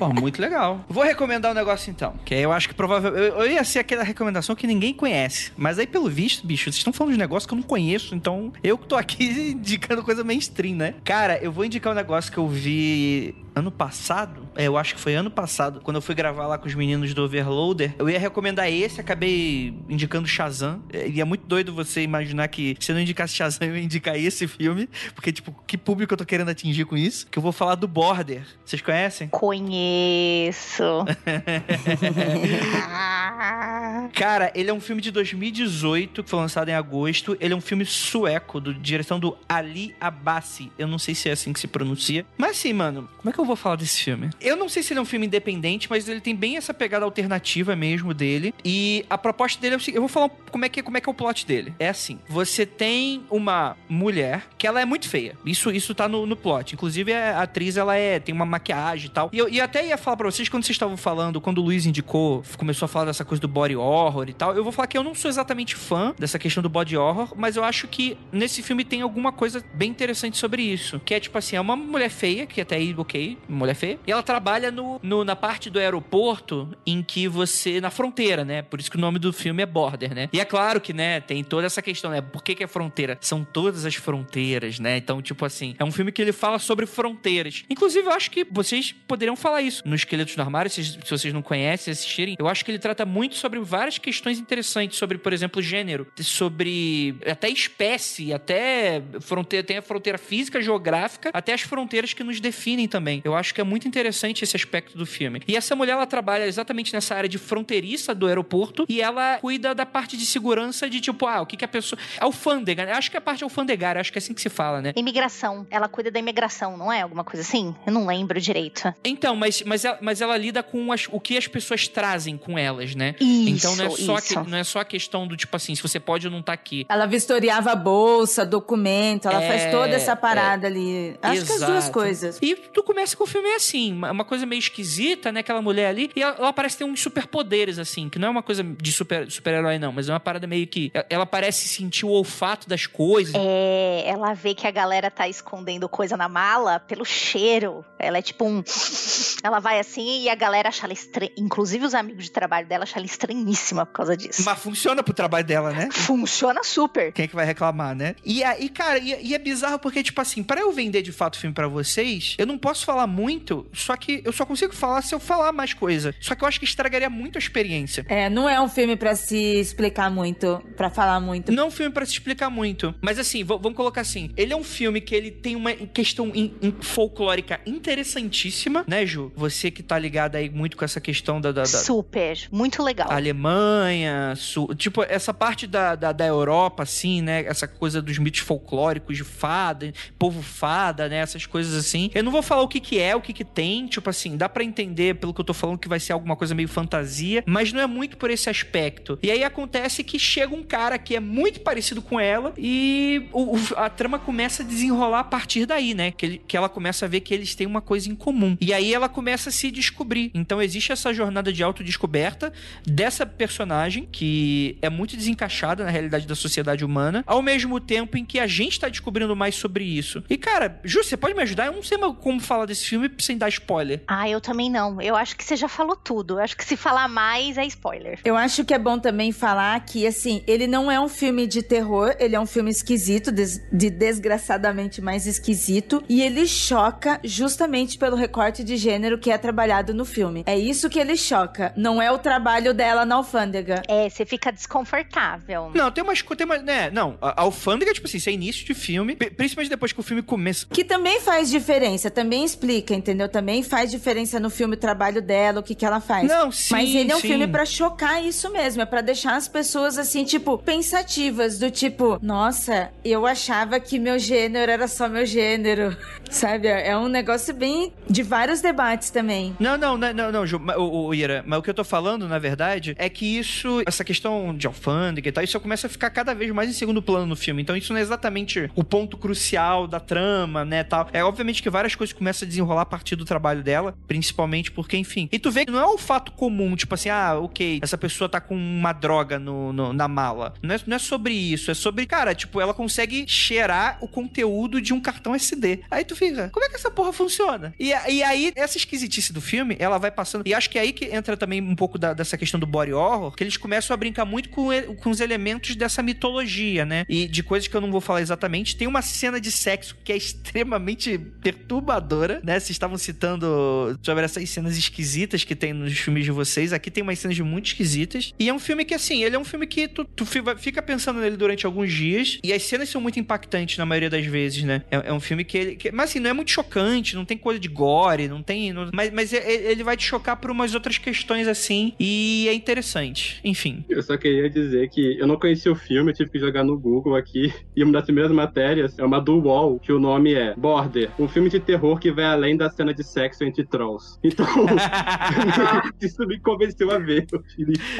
Pô, muito legal. Vou recomendar um negócio então, que eu acho que provavelmente. Eu, ia ser aquela recomendação que ninguém conhece. Mas aí, pelo visto, bicho, vocês estão falando de negócio que eu não conheço, então eu que tô aqui indicando coisa mainstream, né? Cara, eu vou indicar um negócio que eu vi ano passado, eu acho que foi ano passado, quando eu fui gravar lá com os meninos do Overloader, eu ia recomendar esse, acabei indicando Shazam. E é muito doido você imaginar que se eu não indicasse Shazam, eu ia indicar esse filme, porque, tipo, que público eu tô querendo atingir com isso? Que eu vou falar do Border. Vocês conhecem? Conheço. Cara, ele é um filme de 2018, que foi lançado em agosto. Ele é um filme sueco, do direção do Ali Abassi. Eu não sei se é assim que se pronuncia. Mas assim, mano, como é que eu vou falar desse filme? Eu não sei se ele é um filme independente, mas ele tem bem essa pegada alternativa mesmo dele. E a proposta dele é o seguinte: eu vou falar como é que, como é, que é o plot dele. É assim: você tem uma mulher que ela é muito feia. Isso, isso tá no, no plot. Inclusive, a atriz ela é, tem uma maquiagem e tal. E eu e até ia falar pra vocês, quando vocês estavam falando, quando o Luiz indicou, começou a falar dessa coisa do body horror e tal, eu vou falar que eu não sou exatamente fã dessa questão do body horror, mas eu acho que nesse filme tem alguma coisa bem interessante sobre isso. Que é tipo assim: é uma mulher feia, que até aí, ok, mulher feia. E ela trabalha no, no, na parte do aeroporto em que você. na fronteira, né? Por isso que o nome do filme é Border, né? E é claro que, né, tem toda essa questão, né? Por que, que é fronteira? São todas as fronteiras, né? Então, tipo assim, é um filme que ele fala sobre fronteiras. Inclusive, eu acho que vocês poderiam falar isso no Esqueletos no Armário, se, se vocês não conhecem, assistirem. Eu acho que ele trata muito sobre várias questões interessantes, sobre, por exemplo, gênero, sobre até espécie, até fronteira, tem a fronteira física, geográfica, até as fronteiras que nos definem também. Eu acho que é muito interessante esse aspecto do filme. E essa mulher, ela trabalha exatamente nessa área de fronteiriça do aeroporto e ela cuida da parte de segurança de tipo, ah, o que que a pessoa... Alfândega, né? Acho que é a parte alfandegária, acho que é assim que se fala, né? Imigração. Ela cuida da imigração, não é? Alguma coisa assim? Eu não lembro direito. Então, mas mas, mas, ela, mas ela lida com as, o que as pessoas trazem com elas, né? Isso, então não é, só isso. que, não é só a questão do tipo assim, se você pode ou não tá aqui. Ela vistoriava a bolsa, documento, ela É, faz toda essa parada ali. Acho que as duas Exato. coisas. E tu começa com o filme assim, uma coisa meio esquisita, né? Aquela mulher ali, e ela, ela parece ter uns superpoderes, assim, que não é uma coisa de super- super-herói, não, mas é uma parada meio que. Ela parece sentir o olfato das coisas. É, ela vê que a galera tá escondendo coisa na mala pelo cheiro. Ela é tipo um. Ela vai assim e a galera acha ela estranha. Inclusive os amigos de trabalho dela acham ela estranhíssima por causa disso. Mas funciona pro trabalho dela, né? Funciona super. Quem é que vai reclamar, né? E aí, cara, e, e é bizarro porque, tipo assim, para eu vender de fato o filme pra vocês, eu não posso falar muito, só que eu só consigo falar se eu falar mais coisa. Só que eu acho que estragaria muito a experiência. É, não é um filme pra se explicar muito, pra falar muito. Não é um filme pra se explicar muito. Mas assim, vamos colocar assim: ele é um filme que ele tem uma questão in- in- folclórica interessantíssima, né, Ju? Você que tá ligado aí muito com essa questão da. da- da- Super. Muito legal. Alemanha, Sul, tipo, essa parte da, da, da Europa, assim, né? Essa coisa dos mitos folclóricos de fada, povo fada, né? Essas coisas assim. Eu não vou falar o que que é, o que que tem, tipo assim, dá pra entender pelo que eu tô falando que vai ser alguma coisa meio fantasia, mas não é muito por esse aspecto. E aí acontece que chega um cara que é muito parecido com ela e o- o- a trama começa a desenrolar a partir daí, né? Que, ele- que ela começa a ver que eles têm uma coisa em comum. E aí ela começa a se descobrir. Então existe essa jornada de autodescoberta dessa personagem que é muito desencaixada na realidade da sociedade humana, ao mesmo tempo em que a gente tá descobrindo mais sobre isso. E cara, Ju, você pode me ajudar? Eu não sei como falar desse filme sem dar spoiler. Ah, eu também não. Eu acho que você já falou tudo. Eu acho que se falar mais é spoiler. Eu acho que é bom também falar que, assim, ele não é um filme de terror, ele é um filme esquisito, des- de desgraçadamente mais esquisito, e ele choca justamente pelo recorte de gênero que é trabalhado no filme. É isso que ele choca, não é o trabalho dela na alfândega. É, você fica desconfortável. Não, tem umas. Tem uma, né, não, a, a alfândega, tipo assim, isso é início de filme, pri- principalmente depois que o filme começa. Que também faz diferença, também explica, entendeu? Também faz diferença no filme o trabalho dela, o que, que ela faz. Não, sim. Mas ele é um sim. filme pra chocar isso mesmo, é pra deixar as pessoas assim, tipo, pensativas, do tipo, nossa, eu achava que meu gênero era só meu gênero. Sabe? É um negócio bem de vários debates também. Não, não, não, não, não, Ju, o, o Ira, mas o que eu tô falando, na verdade, é que isso, essa questão de alfândega e tal, isso começa a ficar cada vez mais em segundo plano no filme. Então isso não é exatamente o ponto crucial da trama, né, tal. É obviamente que várias coisas começam a desenrolar a partir do trabalho dela, principalmente porque, enfim. E tu vê que não é um fato comum, tipo assim, ah, ok, essa pessoa tá com uma droga no, no- na mala. Não é, não é sobre isso, é sobre, cara, tipo, ela consegue cheirar o conteúdo de um cartão SD. Aí tu fica, como é que essa porra funciona? E, e aí, essa esquisitice do filme, ela vai passando. E acho que é aí que entra também um pouco da- dessa questão do body horror, que eles começam a brincar muito com, com os elementos dessa mitologia, né? E de coisas que eu não vou falar exatamente. Tem uma cena de sexo que é extremamente perturbadora, né? Vocês estavam citando sobre essas cenas esquisitas que tem nos filmes de vocês. Aqui tem umas cenas muito esquisitas. E é um filme que, assim, ele é um filme que tu, tu fica pensando nele durante alguns dias. E as cenas são muito impactantes na maioria das vezes, né? É, é um filme que ele. que- mas assim, não é muito chocante, não tem coisa de gore, não tem. não- mas mas é- é- ele vai te chocar por umas outras questões assim. E é interessante. Enfim. Eu só queria dizer que eu não conhecia o filme, eu tive que jogar no Google aqui. E uma das primeiras matérias é uma do UOL, que o nome é Border, um filme de terror que vai além da cena de sexo entre trolls. Então, isso me convenceu a ver.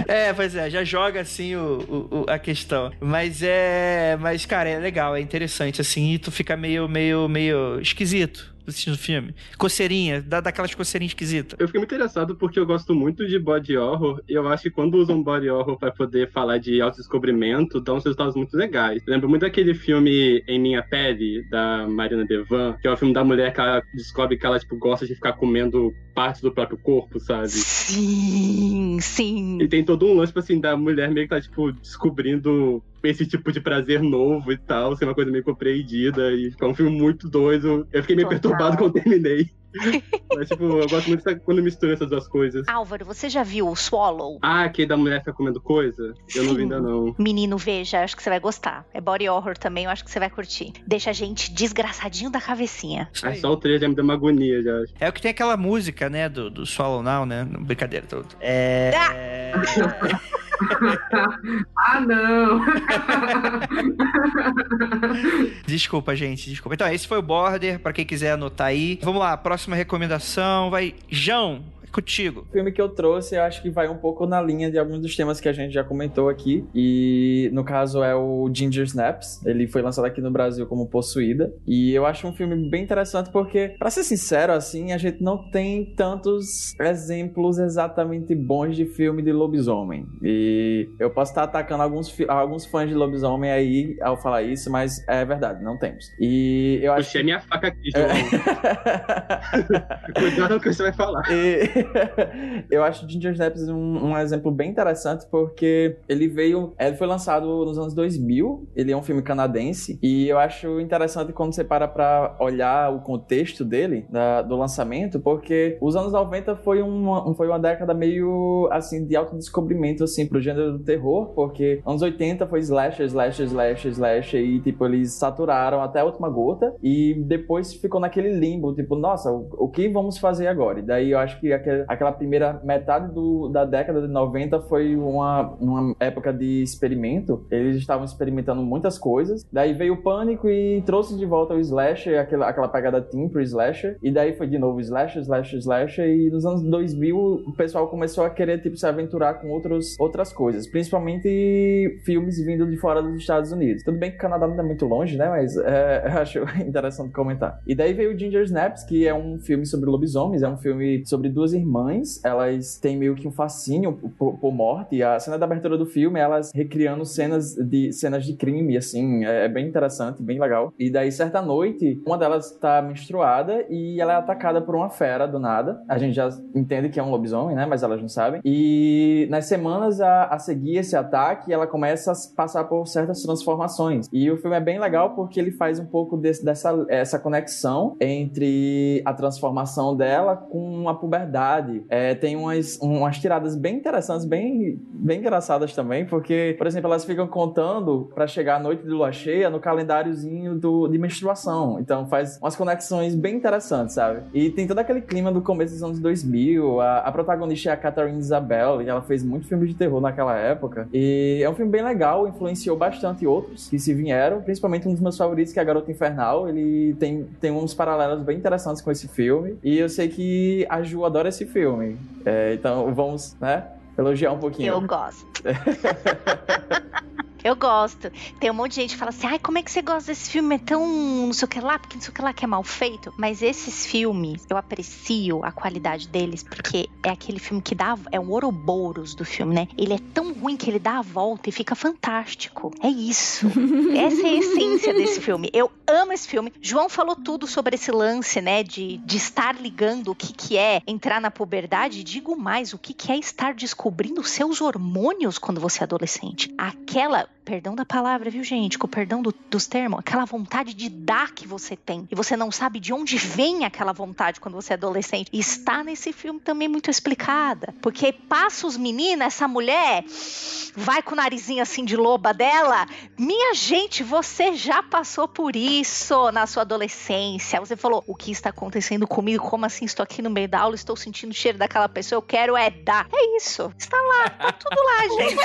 É, pois é, já joga assim o- o- a questão. Mas é. Mas, cara, é legal, é interessante, assim, e tu fica meio, meio, meio esquisito assistindo o filme. Coceirinha, dá daquelas coceirinhas esquisitas. Eu fiquei muito interessado porque eu gosto muito de body horror e eu acho que quando usam body horror pra poder falar de autodescobrimento, dão uns resultados muito legais. Lembro muito daquele filme Em Minha Pele, da Marina Devan, que é o filme da mulher que ela descobre que ela, tipo, gosta de ficar comendo partes do próprio corpo, sabe? Sim, sim. E tem todo um lance, tipo assim, da mulher meio que tá, tipo, descobrindo esse tipo de prazer novo e tal, ser uma coisa meio compreendida. E é um filme muito doido. Eu fiquei meio Total. perturbado quando terminei. Mas, tipo, eu gosto muito quando mistura essas duas coisas. Álvaro, você já viu o Swallow? Ah, aquele da mulher fica comendo coisa? Eu não vi ainda não. Menino, veja, acho que você vai gostar. É body horror também, eu acho que você vai curtir. Deixa a gente desgraçadinho da cabecinha. Ah, aí. só o trailer já me deu uma agonia já. É o que tem aquela música, né, do, do Swallow Now, né? Brincadeira, todo. É. Ah, não! Desculpa, gente, desculpa. Então, esse foi o Border, pra quem quiser anotar aí. Vamos lá, próxima recomendação vai. João, contigo. O filme que eu trouxe, eu acho que vai um pouco na linha de alguns dos temas que a gente já comentou aqui. E no caso é o Ginger Snaps. Ele foi lançado aqui no Brasil como Possuída. E eu acho um filme bem interessante porque, para ser sincero, assim, a gente não tem tantos exemplos exatamente bons de filme de lobisomem. E eu posso estar atacando alguns, alguns fãs de lobisomem aí ao falar isso, mas é verdade, não temos. E eu acho. Puxei que... minha faca aqui, João. Cuidado com o que você vai falar. E... eu acho Ginger Snaps um, um, exemplo bem interessante porque ele veio, ele foi lançado nos anos 2000, ele é um filme canadense e eu acho interessante quando você para pra olhar o contexto dele, da, do lançamento, porque os anos 90 foi uma, foi uma década meio, assim, de autodescobrimento, assim, pro gênero do terror, porque anos 80 foi slasher, slasher, slasher, slasher e, tipo, eles saturaram até a última gota e depois ficou naquele limbo, tipo, nossa, o, o que vamos fazer agora? E daí eu acho que aquele aquela primeira metade do, da década de 90 foi uma, uma época de experimento. Eles estavam experimentando muitas coisas. Daí veio o pânico e trouxe de volta o slasher, aquela, aquela pegada team pro slasher. E daí foi de novo slasher, slasher, slasher. E nos anos 2000 o pessoal começou a querer tipo, se aventurar com outros, outras coisas. Principalmente filmes vindo de fora dos Estados Unidos. Tudo bem que o Canadá não é muito longe, né? Mas é, eu acho interessante comentar. E daí veio o Ginger Snaps, que é um filme sobre lobisomens. É um filme sobre duas irmãs elas têm meio que um fascínio por, por morte. E a cena da abertura do filme, elas recriando cenas de, cenas de crime, assim, é, é bem interessante, bem legal. E daí, certa noite, uma delas tá menstruada e ela é atacada por uma fera do nada. A gente já entende que é um lobisomem, né? Mas elas não sabem. E nas semanas a, a seguir esse ataque, ela começa a passar por certas transformações. E o filme é bem legal porque ele faz um pouco desse, dessa essa conexão entre a transformação dela com a puberdade é, tem umas, umas tiradas bem interessantes, bem, bem engraçadas também, porque, por exemplo, elas ficam contando para chegar à noite de lua cheia no calendáriozinho do, de menstruação. Então faz umas conexões bem interessantes, sabe? E tem todo aquele clima do começo dos anos 2000. A, a protagonista é a Catherine Isabel, e ela fez muito filme de terror naquela época. E é um filme bem legal, influenciou bastante outros que se vieram, principalmente um dos meus favoritos, que é a Garota Infernal. Ele tem, tem uns paralelos bem interessantes com esse filme. E eu sei que a Ju adora esse filme. É, então vamos, né? Elogiar um pouquinho. Eu gosto. Eu gosto. Tem um monte de gente que fala assim: ai, como é que você gosta desse filme? É tão não sei o que lá, porque não sei o que lá que é mal feito. Mas esses filmes, eu aprecio a qualidade deles, porque é aquele filme que dá. É um Ouroboros do filme, né? Ele é tão ruim que ele dá a volta e fica fantástico. É isso. Essa é a essência desse filme. Eu amo esse filme. João falou tudo sobre esse lance, né? De, de estar ligando o que, que é entrar na puberdade. Digo mais, o que, que é estar descobrindo seus hormônios quando você é adolescente. Aquela perdão da palavra, viu, gente? Com o perdão do, dos termos, aquela vontade de dar que você tem. E você não sabe de onde vem aquela vontade quando você é adolescente. E está nesse filme também muito explicada. Porque passa os meninos, essa mulher vai com o narizinho assim de loba dela. Minha gente, você já passou por isso na sua adolescência. Você falou: o que está acontecendo comigo? Como assim? Estou aqui no meio da aula, estou sentindo o cheiro daquela pessoa, eu quero é dar. É isso. Está lá, tá tudo lá, gente.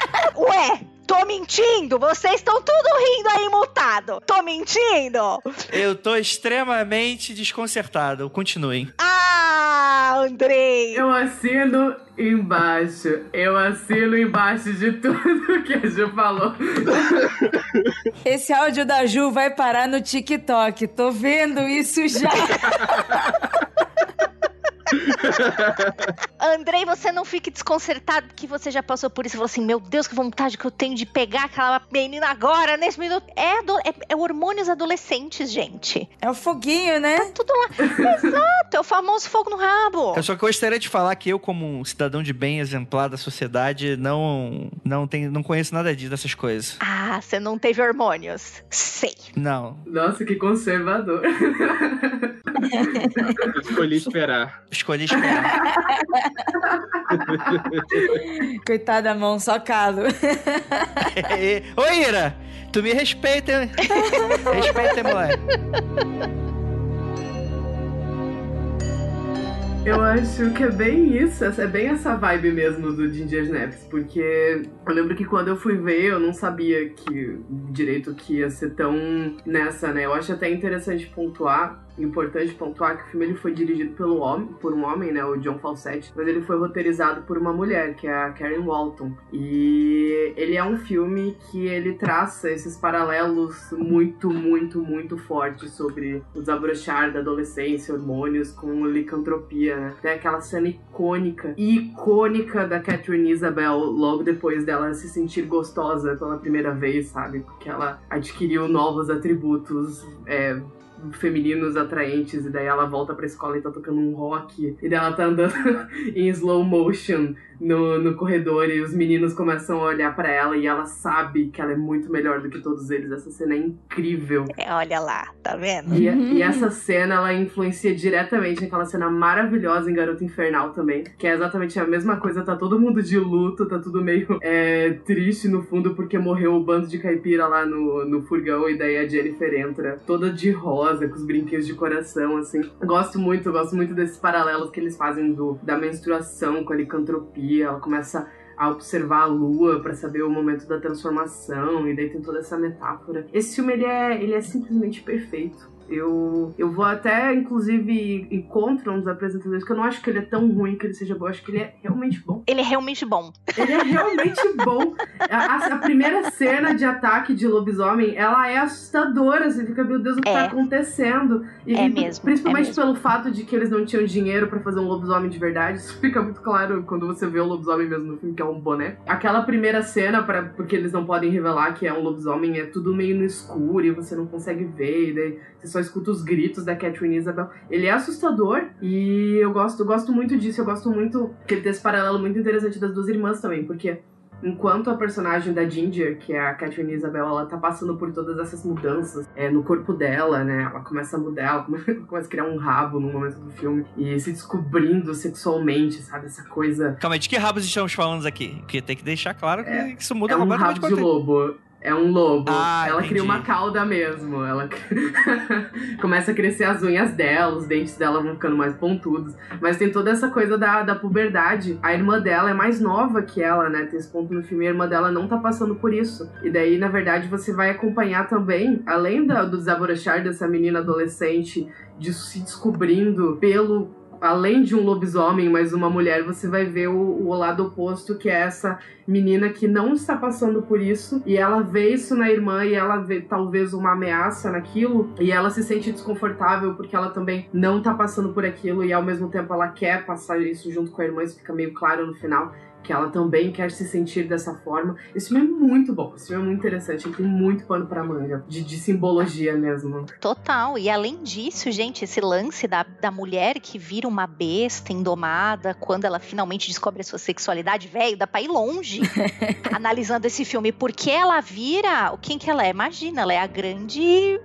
Ué, Tô mentindo? Vocês estão tudo rindo aí mutado. Tô mentindo? Eu tô extremamente desconcertado. Continuem. Ah, Andrei! Eu assino embaixo. Eu assino embaixo de tudo que a Ju falou. Esse áudio da Ju vai parar no TikTok. Tô vendo isso já. Andrei, você não fique desconcertado que você já passou por isso. Você falou assim: Meu Deus, que vontade que eu tenho de pegar aquela menina agora, nesse minuto. É, é, é hormônios adolescentes, gente. É o foguinho, né? Tá tudo lá. Exato, é o famoso fogo no rabo. Eu só gostaria de falar que eu, como um cidadão de bem exemplar da sociedade, não, não, tenho, não conheço nada disso, dessas coisas. Ah, você não teve hormônios. Sei. Não. Nossa, que conservador. Escolhi esperar. Escolhi esperar. Coitada mão, só calo. Ô, Ira, tu me respeita, respeita, moleque. Eu acho que é bem isso, é bem essa vibe mesmo do Ginger Snaps, porque eu lembro que quando eu fui ver, eu não sabia que direito que ia ser tão nessa, né? Eu acho até interessante pontuar importante pontuar que o filme ele foi dirigido pelo homem, por um homem, né, o John Fawcett, mas ele foi roteirizado por uma mulher, que é a Karen Walton. E ele é um filme que ele traça esses paralelos muito, muito, muito fortes sobre o desabrochar da adolescência, hormônios com licantropia, né? Tem aquela cena icônica, icônica da Catherine Isabel logo depois dela se sentir gostosa pela primeira vez, sabe? Porque ela adquiriu novos atributos é, femininos atraentes, e daí ela volta pra escola e tá tocando um rock, e daí ela tá andando em slow motion no, no corredor e os meninos começam a olhar para ela e ela sabe que ela é muito melhor do que todos eles. Essa cena é incrível. É, olha lá, tá vendo? E, e, essa cena ela influencia diretamente aquela cena maravilhosa em Garota Infernal também, que é exatamente a mesma coisa. Tá todo mundo de luto, tá tudo meio é, triste no fundo porque morreu o bando de caipira lá no, no furgão e daí a Jennifer entra toda de rosa, com os brinquedos de coração, assim. Gosto muito, gosto muito desses paralelos que eles fazem do, da menstruação com a licantropia ela começa a observar a lua para saber o momento da transformação e daí tem toda essa metáfora. Esse filme ele é, ele é simplesmente perfeito. Eu, eu vou até, inclusive, encontro um dos apresentadores, que eu não acho que ele é tão ruim que ele seja bom, eu acho que ele é realmente bom. Ele é realmente bom. Ele é realmente bom. A, a, primeira cena de ataque de lobisomem, ela é assustadora. Você fica, meu Deus, o que tá é. tá acontecendo? E, é mesmo. Principalmente é mesmo. pelo fato de que eles não tinham dinheiro para fazer um lobisomem de verdade. Isso fica muito claro quando você vê o lobisomem mesmo no filme, que é um boneco. Aquela primeira cena, pra, porque eles não podem revelar que é um lobisomem, é tudo meio no escuro e você não consegue ver. E daí você só escuta os gritos da Catherine Isabel. Ele é assustador e eu gosto, gosto muito disso. Eu gosto muito que ele tem esse paralelo muito interessante das duas irmãs também, porque enquanto a personagem da Ginger, que é a Catherine Isabel, ela tá passando por todas essas mudanças é, no corpo dela, né? Ela começa a mudar, ela começa a criar um rabo no momento do filme e se descobrindo sexualmente, sabe? Essa coisa. Calma aí, de que rabos estamos falando aqui? Porque tem que deixar claro que é, isso muda é um rabo de lobo. É um lobo. Ah, ela entendi. cria uma cauda mesmo. Ela começa a crescer as unhas dela, os dentes dela vão ficando mais pontudos. Mas tem toda essa coisa da, da puberdade. A irmã dela é mais nova que ela, né? Tem esse ponto no filme. A irmã dela não tá passando por isso. E daí, na verdade, você vai acompanhar também, além do, do desabrochar dessa menina adolescente, de se descobrindo pelo além de um lobisomem, mas uma mulher, você vai ver o, o, lado oposto, que é essa menina que não está passando por isso, e ela vê isso na irmã e ela vê talvez uma ameaça naquilo, e ela se sente desconfortável porque ela também não está passando por aquilo, e ao mesmo tempo ela quer passar isso junto com a irmã, isso fica meio claro no final que ela também quer se sentir dessa forma. Esse filme é muito bom, esse filme é muito interessante, ele tem muito pano pra manga, de, de simbologia mesmo. Total, e além disso, gente, esse lance da, da mulher que vira uma besta indomada quando ela finalmente descobre a sua sexualidade, velho, dá pra ir longe analisando esse filme, porque ela vira, quem que ela é? Imagina, ela é a grande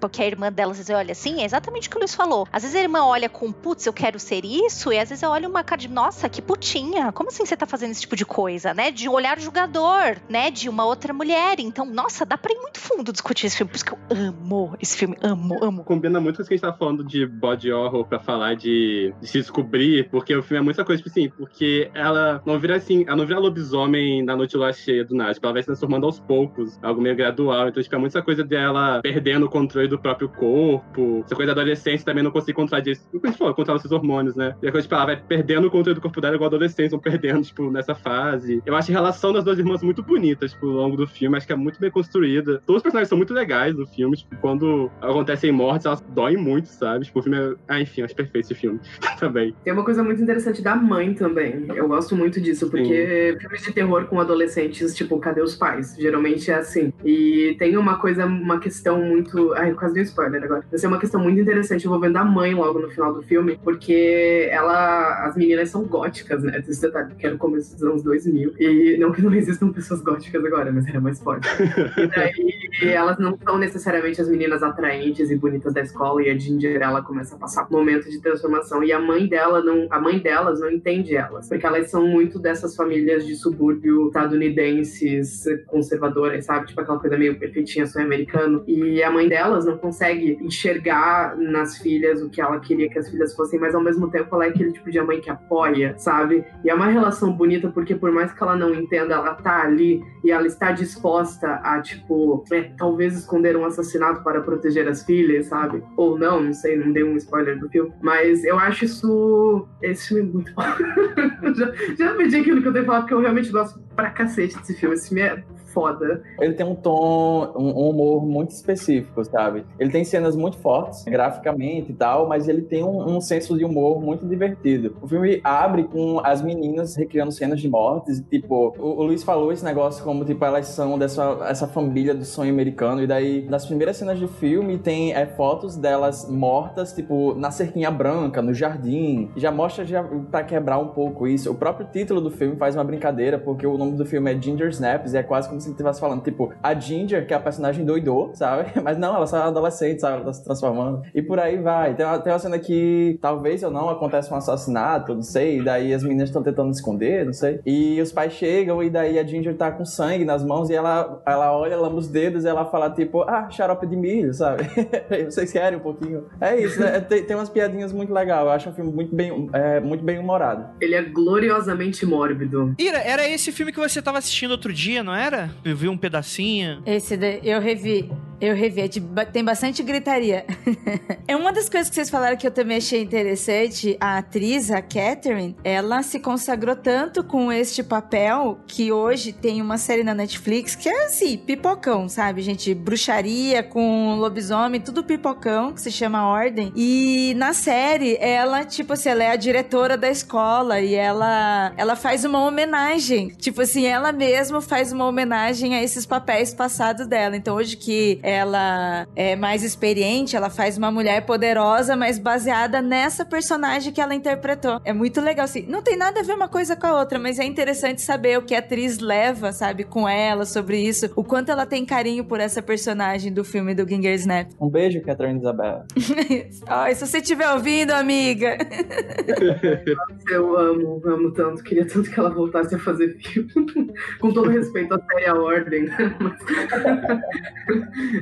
porque a irmã dela às vezes olha assim, é exatamente o que o Luiz falou. Às vezes a irmã olha com, putz, eu quero ser isso, e às vezes eu olho uma cara de, nossa, que putinha, como assim você tá fazendo esse tipo de coisa, né? De um olhar julgador, né? De uma outra mulher. Então, nossa, dá pra ir muito fundo discutir esse filme, por isso que eu amo esse filme, amo, amo. Combina muito com o que a gente tá falando de body horror pra falar de, de se descobrir, porque o filme é muita coisa, tipo assim, porque ela não vira assim, ela não vira lobisomem na noite lua cheia do nada, tipo, ela vai se transformando aos poucos, algo meio gradual, então, tipo, é muita coisa dela perdendo o controle do próprio corpo. Essa coisa da adolescência também não consegue controlar isso. O que a gente falou, controlar seus hormônios, né? E a coisa, tipo, ela vai perdendo o controle do corpo dela igual adolescentes vão perdendo, tipo, nessa fase. Eu acho a relação das duas irmãs muito bonita, tipo, ao longo do filme. Acho que é muito bem construída. Todos os personagens são muito legais no filme. Tipo, quando acontecem mortes, elas doem muito, sabe? Tipo, o filme é... Ah, enfim, acho perfeito esse filme também. Tem uma coisa muito interessante da mãe também. Eu gosto muito disso, porque Sim. filmes de terror com adolescentes, tipo, cadê os pais? Geralmente é assim. E tem uma coisa, uma questão muito. Ai, quase dei spoiler agora. Vai ser uma questão muito interessante envolvendo a mãe logo no final do filme, porque ela. As meninas são góticas, né? Esse detalhe, que era o começo dos anos 2000. E não que não existam pessoas góticas agora, mas era mais forte. e daí elas não são necessariamente as meninas atraentes e bonitas da escola, e a Ginger ela começa a passar um momento de transformação. E a mãe dela não. A mãe delas não entende elas. Porque elas são muito dessas famílias de subúrbio estadunidenses, conservadoras, sabe? Tipo aquela coisa meio perfeitinha, sonho americano. E a mãe dela delas, não consegue enxergar nas filhas o que ela queria que as filhas fossem, mas ao mesmo tempo ela é aquele tipo de mãe que apoia, sabe? E é uma relação bonita porque por mais que ela não entenda, ela tá ali e ela está disposta a, tipo, é, talvez esconder um assassinato para proteger as filhas, sabe? Ou não, não sei, não dei um spoiler do filme. Mas eu acho isso. Esse filme é muito bom. já, já pedi aquilo que eu tenho que falar, porque eu realmente gosto pra cacete desse filme. Esse filme é foda. Ele tem um tom, um humor muito específico, sabe? Ele tem cenas muito fortes, graficamente e tal, mas ele tem um, um senso de humor muito divertido. O filme abre com as meninas recriando cenas de mortes, tipo, o, o Luiz falou esse negócio como, tipo, elas são dessa essa família do sonho americano, e daí, nas primeiras cenas do filme, tem é, fotos delas mortas, tipo, na cerquinha branca, no jardim. Já mostra já pra quebrar um pouco isso. O próprio título do filme faz uma brincadeira, porque o nome do filme é Ginger Snaps, e é quase como se estivesse falando, tipo, a Ginger, que é a personagem doidou, sabe? Mas não, ela só é adolescente, sabe? Ela tá se transformando. E por aí vai. Tem uma, tem uma cena que talvez ou não acontece um assassinato, não sei, e daí as meninas estão tentando esconder, não sei. E os pais chegam e daí a Ginger tá com sangue nas mãos e ela, ela olha, lama os dedos e ela fala, tipo, ah, xarope de milho, sabe? Vocês querem um pouquinho? É isso, né? Tem, tem umas piadinhas muito legais. Eu acho um filme muito bem, é, muito bem humorado. Ele é gloriosamente mórbido. Ira, era esse filme que você tava assistindo outro dia, não era? Eu vi um pedacinho. Esse daí, eu revi. Eu revi, é de tem bastante gritaria. é uma das coisas que vocês falaram que eu também achei interessante. A atriz, a Catherine, ela se consagrou tanto com este papel que hoje tem uma série na Netflix que é assim, pipocão, sabe, gente? Bruxaria com lobisomem, tudo pipocão, que se chama Ordem. E na série, ela, tipo assim, ela é a diretora da escola e ela, ela faz uma homenagem. Tipo assim, ela mesma faz uma homenagem a esses papéis passados dela. Então, hoje que ela é mais experiente, ela faz uma mulher poderosa, mas baseada nessa personagem que ela interpretou. É muito legal, assim. Não tem nada a ver uma coisa com a outra, mas é interessante saber o que a atriz leva, sabe, com ela sobre isso. O quanto ela tem carinho por essa personagem do filme do Ginger Snap. Um beijo, Catherine Isabella. Ai, se você estiver ouvindo, amiga. Eu amo, amo tanto. Queria tanto que ela voltasse a fazer filme. Com todo respeito à série A Ordem. Mas,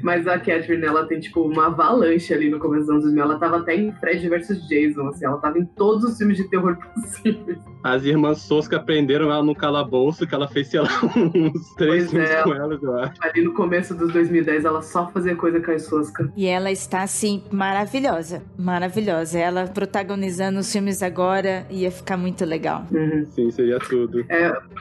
mas a Catherine, ela tem, tipo, uma avalanche ali no começo dos anos 2000. Ela tava até em Fred vs Jason, assim. Ela tava em todos os filmes de terror possíveis. As irmãs Sosca prenderam ela no calabouço, que ela fez, sei lá, uns três Pois filmes é. com elas, eu acho. Ali no começo dos 2010, ela só fazia coisa com a Sosca. E ela está, assim, maravilhosa. Maravilhosa. Ela protagonizando os filmes agora ia ficar muito legal. Uhum. Sim, seria tudo.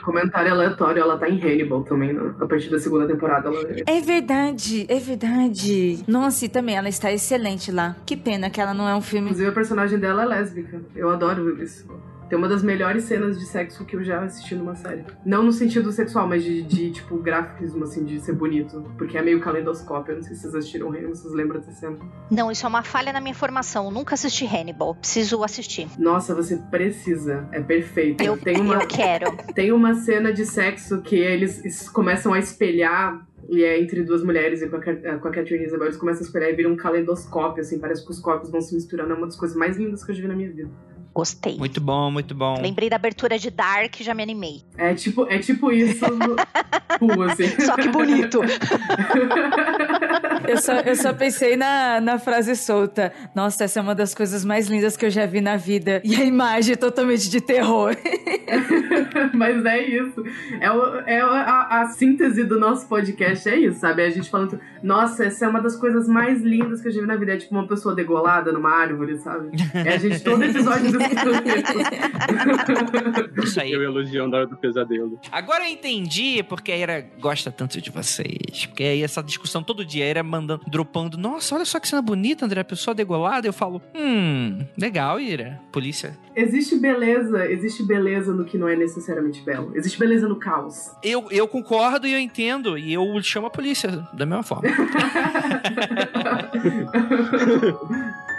Comentário aleatório, ela tá em Hannibal também, né? A partir da segunda temporada, ela É verdade, é verdade. Nossa, e também ela está excelente lá. Que pena que ela não é um filme. Inclusive, a personagem dela é lésbica. Eu adoro isso. Tem uma das melhores cenas de sexo que eu já assisti numa série. Não no sentido sexual, mas de, de, tipo, grafismo, assim, de ser bonito. Porque é meio calendoscópio. Eu não sei se vocês assistiram o Reino, vocês lembram dessa cena. Não, isso é uma falha na minha formação. Eu nunca assisti Hannibal. Preciso assistir. Nossa, você precisa. É perfeito. Eu, tem, uma, eu quero. tem uma cena de sexo que eles es- começam a espelhar. E é entre duas mulheres e com a, a Catherine Isabel, eles começam a espelhar e viram um calendoscópio, assim, parece que os corpos vão se misturando. É uma das coisas mais lindas que eu já vi na minha vida. Gostei. Muito bom, muito bom. Lembrei da abertura de Dark e já me animei. É tipo, é tipo isso no full, assim. Só que bonito. Eu só, eu só pensei na, na frase solta. Nossa, essa é uma das coisas mais lindas que eu já vi na vida. E a imagem totalmente de terror. Mas é isso. É, o- é a, a síntese do nosso podcast, é isso, sabe? A gente falando, nossa, essa é uma das coisas mais lindas que eu já vi na vida. É tipo uma pessoa degolada numa árvore, sabe? É a gente todo episódio isso. Aí. Eu elogiando a hora do pesadelo. Agora eu entendi porque a Ira gosta tanto de vocês. Porque aí essa discussão todo dia, a Ira mandando, dropando. Nossa, olha só que cena bonita, André. A pessoa degolada. Eu falo, hum, legal, Ira. Polícia. Existe beleza, existe beleza no que não é necessariamente belo. Existe beleza no caos. Eu, eu concordo e eu entendo. E eu chamo a polícia da mesma forma.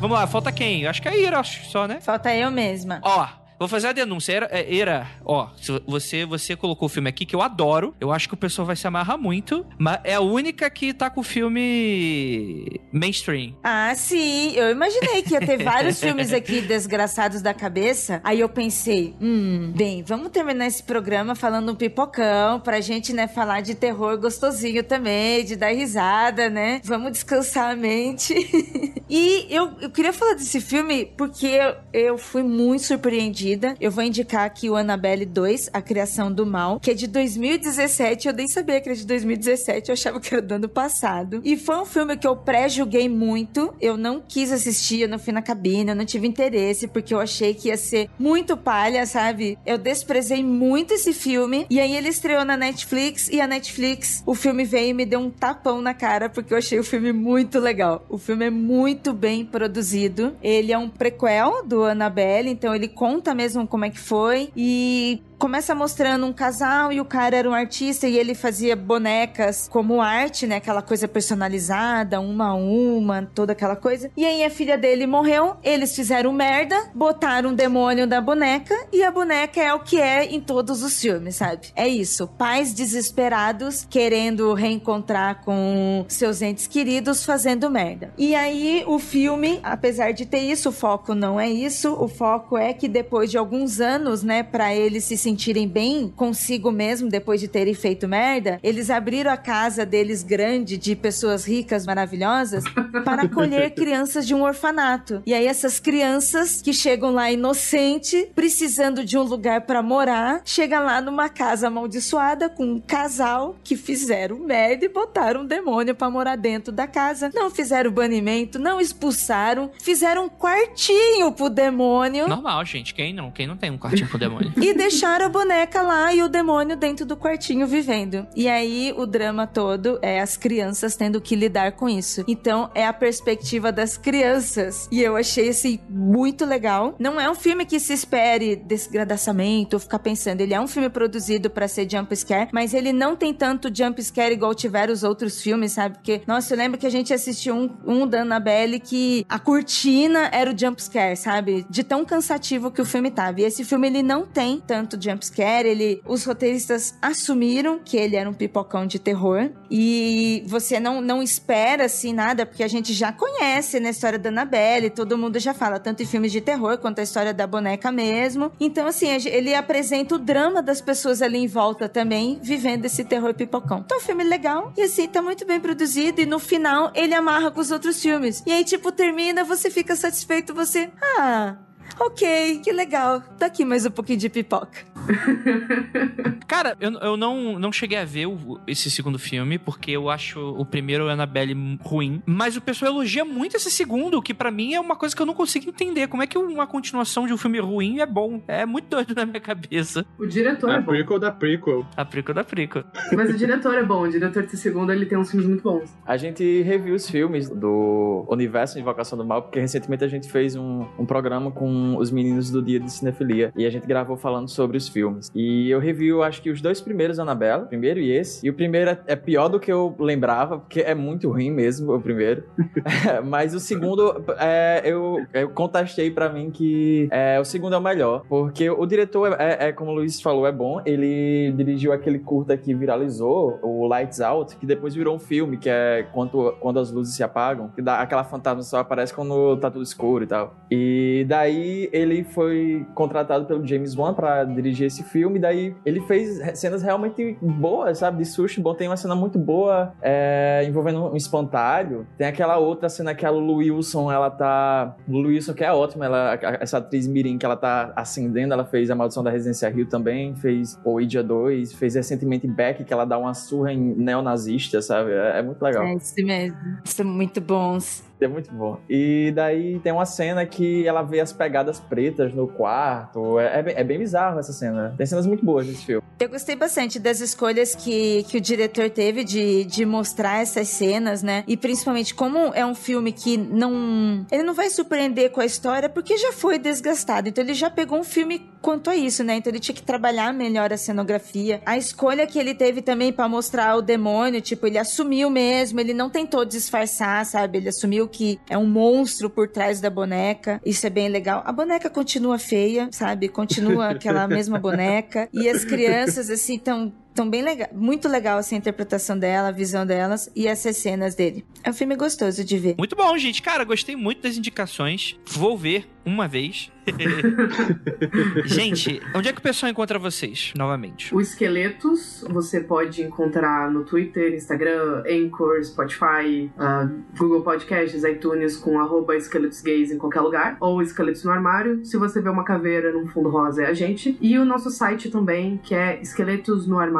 Vamos lá, falta quem? Acho que é a Ira, acho só, né? Falta eu mesma. Ó, vou fazer a denúncia. Era, é, era, ó, se você, você colocou o filme aqui que eu adoro. Eu acho que o pessoal vai se amarrar muito. Mas é a única que tá com o filme mainstream. Ah, sim. Eu imaginei que ia ter vários filmes aqui desgraçados da cabeça. Aí eu pensei, hum, bem, vamos terminar esse programa falando um pipocão pra gente, né, falar de terror gostosinho também, de dar risada, né? Vamos descansar a mente. e eu, eu queria falar desse filme porque eu, eu fui muito surpreendida. Eu vou indicar aqui o Annabelle 2, A Criação do Mal, que é de 2017. Eu nem sabia que era de 2017, eu achava que era do ano passado. E foi um filme que eu pré-julguei muito. Eu não quis assistir, eu não fui na cabine, eu não tive interesse, porque eu achei que ia ser muito palha, sabe? Eu desprezei muito esse filme. E aí ele estreou na Netflix e a Netflix, o filme veio e me deu um tapão na cara, porque eu achei o filme muito legal. O filme é muito bem produzido. Ele é um prequel do Annabelle, então ele conta mesmo como é que foi. E começa mostrando um casal e o cara era um artista e ele fazia bonecas como arte, né? Aquela coisa personalizada, uma a uma, toda aquela coisa. E aí a filha dele morreu, eles fizeram merda, botaram um demônio da boneca e a boneca é o que é em todos os filmes, sabe? É isso, pais desesperados querendo reencontrar com seus entes queridos fazendo merda. E aí o filme, apesar de ter isso, o foco não é isso, o foco é que depois de alguns anos, né, para eles se sentirem bem consigo mesmo depois de terem feito merda, eles abriram a casa deles grande de pessoas ricas, maravilhosas, para acolher crianças de um orfanato. E aí essas crianças que chegam lá inocente, precisando de um lugar para morar, chega lá numa casa amaldiçoada com um casal que fizeram merda e botaram um demônio para morar dentro da casa. Não fizeram banimento, não expulsaram, fizeram um quartinho pro demônio. Normal, gente. Quem não? Quem não tem um quartinho pro demônio? e deixaram a boneca lá e o demônio dentro do quartinho vivendo. E aí o drama todo é as crianças tendo que lidar com isso. Então é a perspectiva das crianças. E eu achei assim muito legal. Não é um filme que se espere desgradaçamento ficar pensando. Ele é um filme produzido para ser jump scare, mas ele não tem tanto jump scare igual tiveram os outros filmes, sabe? Porque, nossa, eu lembro que a gente assistiu um, um da Annabelle que a cortina era o jump scare, sabe? De tão cansativo que o filme tava. E esse filme ele não tem tanto jumpscare, ele, os roteiristas assumiram que ele era um pipocão de terror e você não, não espera assim nada, porque a gente já conhece né, história da Annabelle, todo mundo já fala, tanto em filmes de terror quanto a história da boneca mesmo. Então, assim, ele apresenta o drama das pessoas ali em volta também, vivendo esse terror pipocão. Então, é um filme legal e assim, tá muito bem produzido e no final ele amarra com os outros filmes. E aí, tipo, termina, você fica satisfeito, você, ah, ok, que legal. Tá aqui mais um pouquinho de pipoca. Cara, eu, eu não, não cheguei a ver o, esse segundo filme, porque eu acho o primeiro Annabelle ruim. Mas o pessoal elogia muito esse segundo, que para mim é uma coisa que eu não consigo entender. Como é que uma continuação de um filme ruim é bom? É muito doido na minha cabeça. O diretor a é bom. prequel da prequel. A prequel da prequel. Mas o diretor é bom. O diretor desse segundo, ele tem uns filmes muito bons. A gente reviu os filmes do Universo de Invocação do Mal, porque recentemente a gente fez um, um programa com os meninos do Dia de Cinefilia. E a gente gravou falando sobre os filmes. E eu review, acho que os dois primeiros Annabelle, o primeiro e esse. E o primeiro é, é pior do que eu lembrava, porque é muito ruim mesmo, o primeiro. Mas o segundo, é, eu, eu contestei para mim que é, o segundo é o melhor. Porque o diretor, é, é, como o Luiz falou, é bom. Ele dirigiu aquele curta que viralizou, o Lights Out, que depois virou um filme, que é quando, quando as luzes se apagam, que dá aquela fantasma só aparece quando tá tudo escuro e tal. E daí ele foi contratado pelo James Wan para dirigir esse filme, daí ele fez cenas realmente boas, sabe? De susto bom. Tem uma cena muito boa é, envolvendo um espantalho. Tem aquela outra cena que a Lulu Wilson, ela tá. Lulu Wilson, que é ótima, ela, essa atriz Mirim, que ela tá acendendo, ela fez A Maldição da Residência Rio também, fez Ouija 2, fez recentemente Beck, que ela dá uma surra em neonazista, sabe? É, é muito legal. É isso mesmo. São muito bons. É muito bom. E daí tem uma cena que ela vê as pegadas pretas no quarto. É, é, é, bem bizarro essa cena. Tem cenas muito boas nesse filme. Eu gostei bastante das escolhas que, que o diretor teve de, de mostrar essas cenas, né? E principalmente como é um filme que não. Ele não vai surpreender com a história porque já foi desgastado. Então ele já pegou um filme quanto a isso, né? Então ele tinha que trabalhar melhor a cenografia. A escolha que ele teve também para mostrar o demônio, tipo, ele assumiu mesmo, ele não tentou disfarçar, sabe? Ele assumiu que é um monstro por trás da boneca. Isso é bem legal. A boneca continua feia, sabe? Continua aquela mesma boneca. E as crianças, assim, estão então, bem legal, muito legal assim, a interpretação dela, a visão delas e essas cenas dele. É um filme gostoso de ver. Muito bom, gente. Cara, gostei muito das indicações. Vou ver uma vez. gente, onde é que o pessoal encontra vocês, novamente? O Esqueletos você pode encontrar no Twitter, Instagram, Anchor, Spotify, uh, Google Podcasts, iTunes com arroba Esqueletos Gays em qualquer lugar. Ou Esqueletos no Armário. Se você vê uma caveira num fundo rosa, é a gente. E o nosso site também, que é esqueletosnoarmário.com. Armário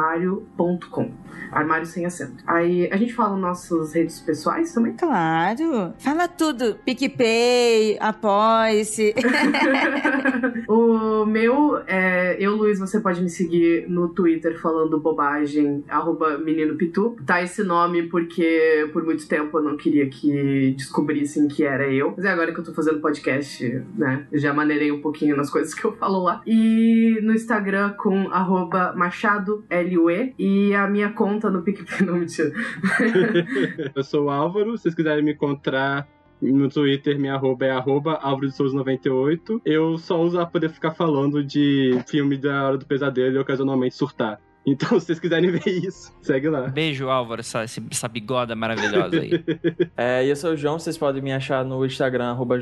sem acento. Aí a gente fala nossas redes pessoais também? Claro. Fala tudo. PicPay, Apoie-se. o meu, é, eu, Luiz, você pode me seguir no Twitter falando bobagem, arroba menino pitu. Tá esse nome porque por muito tempo eu não queria que descobrissem que era eu. Mas é agora que eu tô fazendo podcast, né? Já maneirei um pouquinho nas coisas que eu falo lá. E no Instagram com arroba machado, L-U-E. E a minha conta no PicPay, eu sou o Álvaro, se vocês quiserem me encontrar no Twitter, minha arroba é arroba Álvaro de Souza 98. Eu só uso pra poder ficar falando de filme da Hora do Pesadelo e ocasionalmente surtar. Então, se vocês quiserem ver isso, segue lá. Beijo, Álvaro, essa, essa bigoda maravilhosa aí. é, e eu sou o João, vocês podem me achar no Instagram, arroba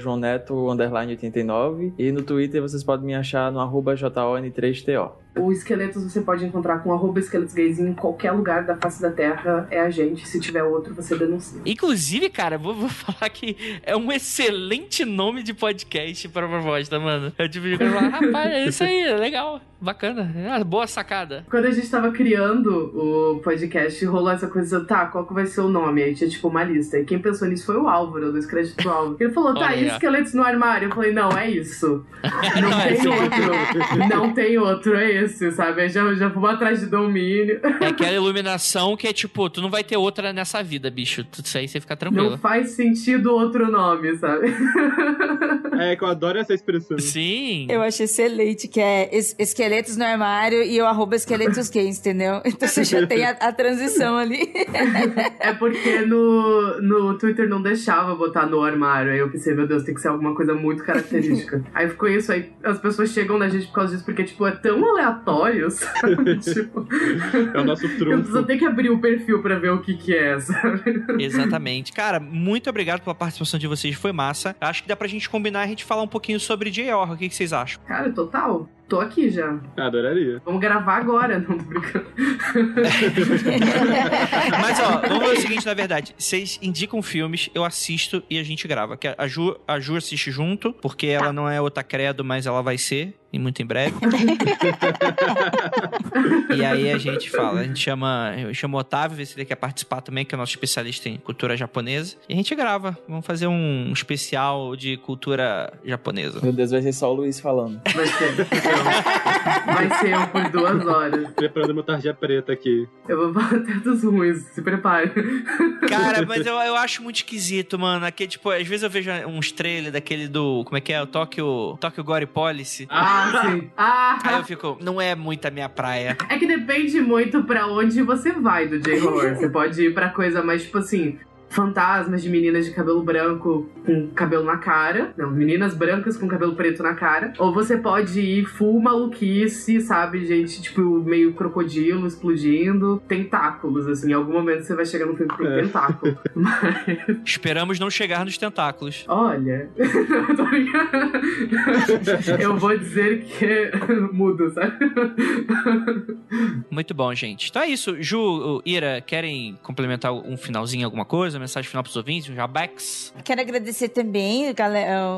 underline 89. E no Twitter vocês podem me achar no arroba JON3TO. O Esqueletos você pode encontrar com arroba esqueletos gays em qualquer lugar da face da Terra. É a gente. Se tiver outro, você denuncia. Inclusive, cara, vou, vou falar que é um excelente nome de podcast pra proposta, mano. Eu tipo, falar, rapaz, é isso aí, é legal, bacana. É boa sacada. Quando a gente tava criando o podcast, rolou essa coisa, tá, qual que vai ser o nome? Aí tinha tipo uma lista. E quem pensou nisso foi o Álvaro, do Esqueletos do Álvaro. Ele falou, tá, e esqueletos no armário? Eu falei, não, é isso. Não, não tem é outro. Não tem outro, é esse esse, sabe? Aí já, já fomos atrás de domínio. É aquela iluminação que é tipo, tu não vai ter outra nessa vida, bicho. Isso aí você fica tranquilo. Não faz sentido outro nome, sabe? É, que eu adoro essa expressão. Sim. Eu acho excelente, que é es esqueletos no armário e eu arroba esqueletos gays, entendeu? Então você já tem a, a transição ali. É porque no, no Twitter não deixava botar no armário. Aí eu pensei, meu Deus, tem que ser alguma coisa muito característica. aí ficou isso, aí as pessoas chegam na gente por causa disso, porque, tipo, é tão aleatório, sabe? tipo, é o nosso trunfo. Eu tenho que abrir o perfil pra ver o que que é, sabe? Exatamente. Cara, muito obrigado pela participação de vocês, foi massa. Acho que dá pra gente combinar a gente falar um pouquinho sobre J.R. O que, que vocês acham? Cara, total. Tô aqui já. Adoraria. Vamos gravar agora, não tô brincando. Mas ó, vamos ver o seguinte, na verdade. Vocês indicam filmes, eu assisto e a gente grava. Que a Ju, a Ju assiste junto, porque ela não é outra credo, mas ela vai ser e muito em breve. e aí a gente fala, a gente chama, eu chamo o Otávio, ver se ele quer participar também, que é nosso especialista em cultura japonesa. E a gente grava. Vamos fazer um especial de cultura japonesa. Meu Deus, vai ser só o Luiz falando. Vai ser. Vai ser eu por duas horas. Preparando meu tarja preta aqui. Eu vou falar até dos ruins, se prepare. Cara, mas eu, eu acho muito esquisito, mano. Aqui, tipo, às vezes eu vejo uns trailers daquele do. Como é que é? O Tokyo, Tokyo Gore Policy. Ah, sim. Ah, Aí eu fico, não é muito a minha praia. É que depende muito pra onde você vai do J-Horror. Você pode ir pra coisa mais, tipo assim, fantasmas de meninas de cabelo branco com cabelo na cara. Não, meninas brancas com cabelo preto na cara. Ou você pode ir full maluquice, sabe? Gente, tipo, meio crocodilo explodindo. Tentáculos, assim. Em algum momento você vai chegar no filme com é. tentáculo. Mas... Esperamos não chegar nos tentáculos. Olha. Eu vou dizer que mudo, sabe? Muito bom, gente. Então é isso. Ju, Ira, querem complementar um finalzinho, alguma coisa? Mensagem final pros ouvintes, um jabex. Quero agradecer também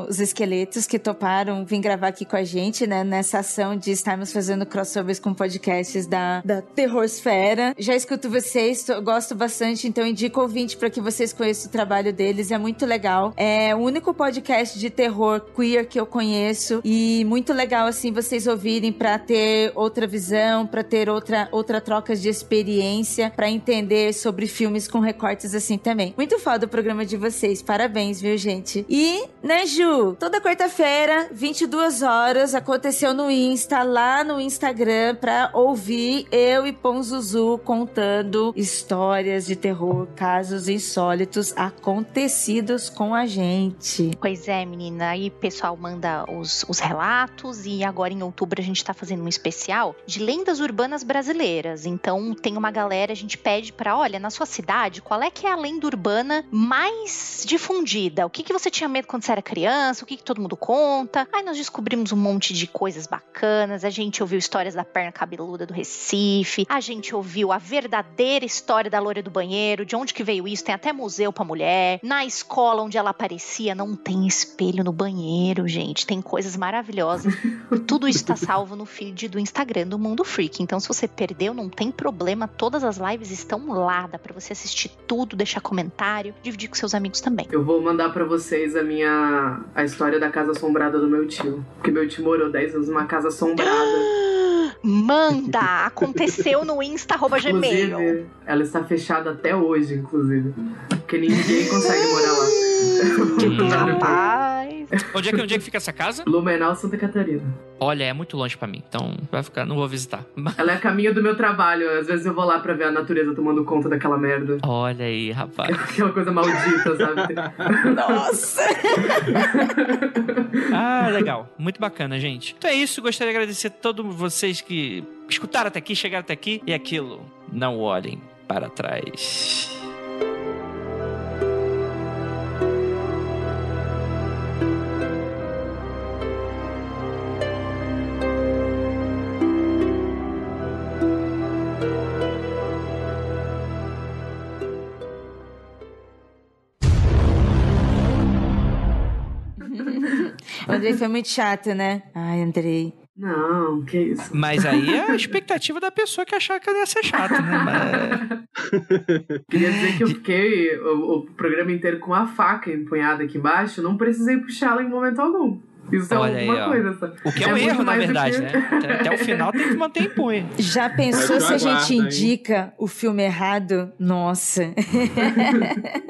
os esqueletos que toparam vir gravar aqui com a gente, né, nessa ação de estarmos fazendo crossovers com podcasts da, da Terrorsfera. Já escuto vocês, tô, gosto bastante, então indico ouvinte para que vocês conheçam o trabalho deles, é muito legal. É o único podcast de terror queer que eu conheço e muito legal assim vocês ouvirem para ter outra visão, para ter outra outra troca de experiência, para entender sobre filmes com recortes assim também. Muito foda o programa de vocês. Parabéns, viu, gente? E, né, Ju? Toda quarta-feira, 22 horas, aconteceu no Insta, lá no Instagram, pra ouvir eu e Ponzuzu contando histórias de terror, casos insólitos acontecidos com a gente. Pois é, menina. Aí o pessoal manda os, os relatos e agora em outubro a gente tá fazendo um especial de lendas urbanas brasileiras. Então tem uma galera, a gente pede pra, olha, na sua cidade, qual é que é a lenda urbana mais difundida? O que, que você tinha medo quando você era criança? O que, que todo mundo conta? Aí nós descobrimos um monte de coisas bacanas. A gente ouviu histórias da perna cabeluda do Recife. A gente ouviu a verdadeira história da loira do banheiro, de onde que veio isso. Tem até museu pra mulher. Na escola onde ela aparecia, não tem espelho no banheiro, gente. Tem coisas maravilhosas. Tudo isso tá salvo no feed do Instagram do Mundo Freak. Então, se você perdeu, não tem problema. Todas as lives estão lá. Dá pra você assistir tudo, deixar comentário, dividir com seus amigos também. Eu vou mandar pra vocês a minha. a história da casa assombrada do meu tio. Porque meu tio morou 10 anos numa casa assombrada. Manda! Aconteceu no Insta, arroba Gmail. Inclusive, ela está fechada até hoje, inclusive. Porque ninguém consegue morar lá. Rapaz. Onde é, que, onde é que fica essa casa? Blumenau, Santa Catarina. Olha, é muito longe pra mim, então vai ficar, não vou visitar. Ela é a caminho do meu trabalho. Às vezes eu vou lá pra ver a natureza tomando conta daquela merda. Olha aí, rapaz. Aquela coisa maldita, sabe? Nossa! Ah, legal. Muito bacana, gente. Então é isso. Gostaria de agradecer a todos vocês que escutaram até aqui, chegaram até aqui. E aquilo, não olhem para trás. O Andrei foi muito chato, né? Ai, Andrei. Não, que isso. Mas aí é a expectativa da pessoa que achar que ia ser chato, né? Mas- Queria dizer que eu fiquei o, o programa inteiro com a faca empunhada aqui embaixo. Não precisei puxá-la em momento algum. Isso Olha é aí, alguma ó. coisa, sabe? O que é, um muito erro, na verdade, que- né? Até, o final tem que manter em punho. Já pensou se a eu gente hein? indica o filme errado? Nossa.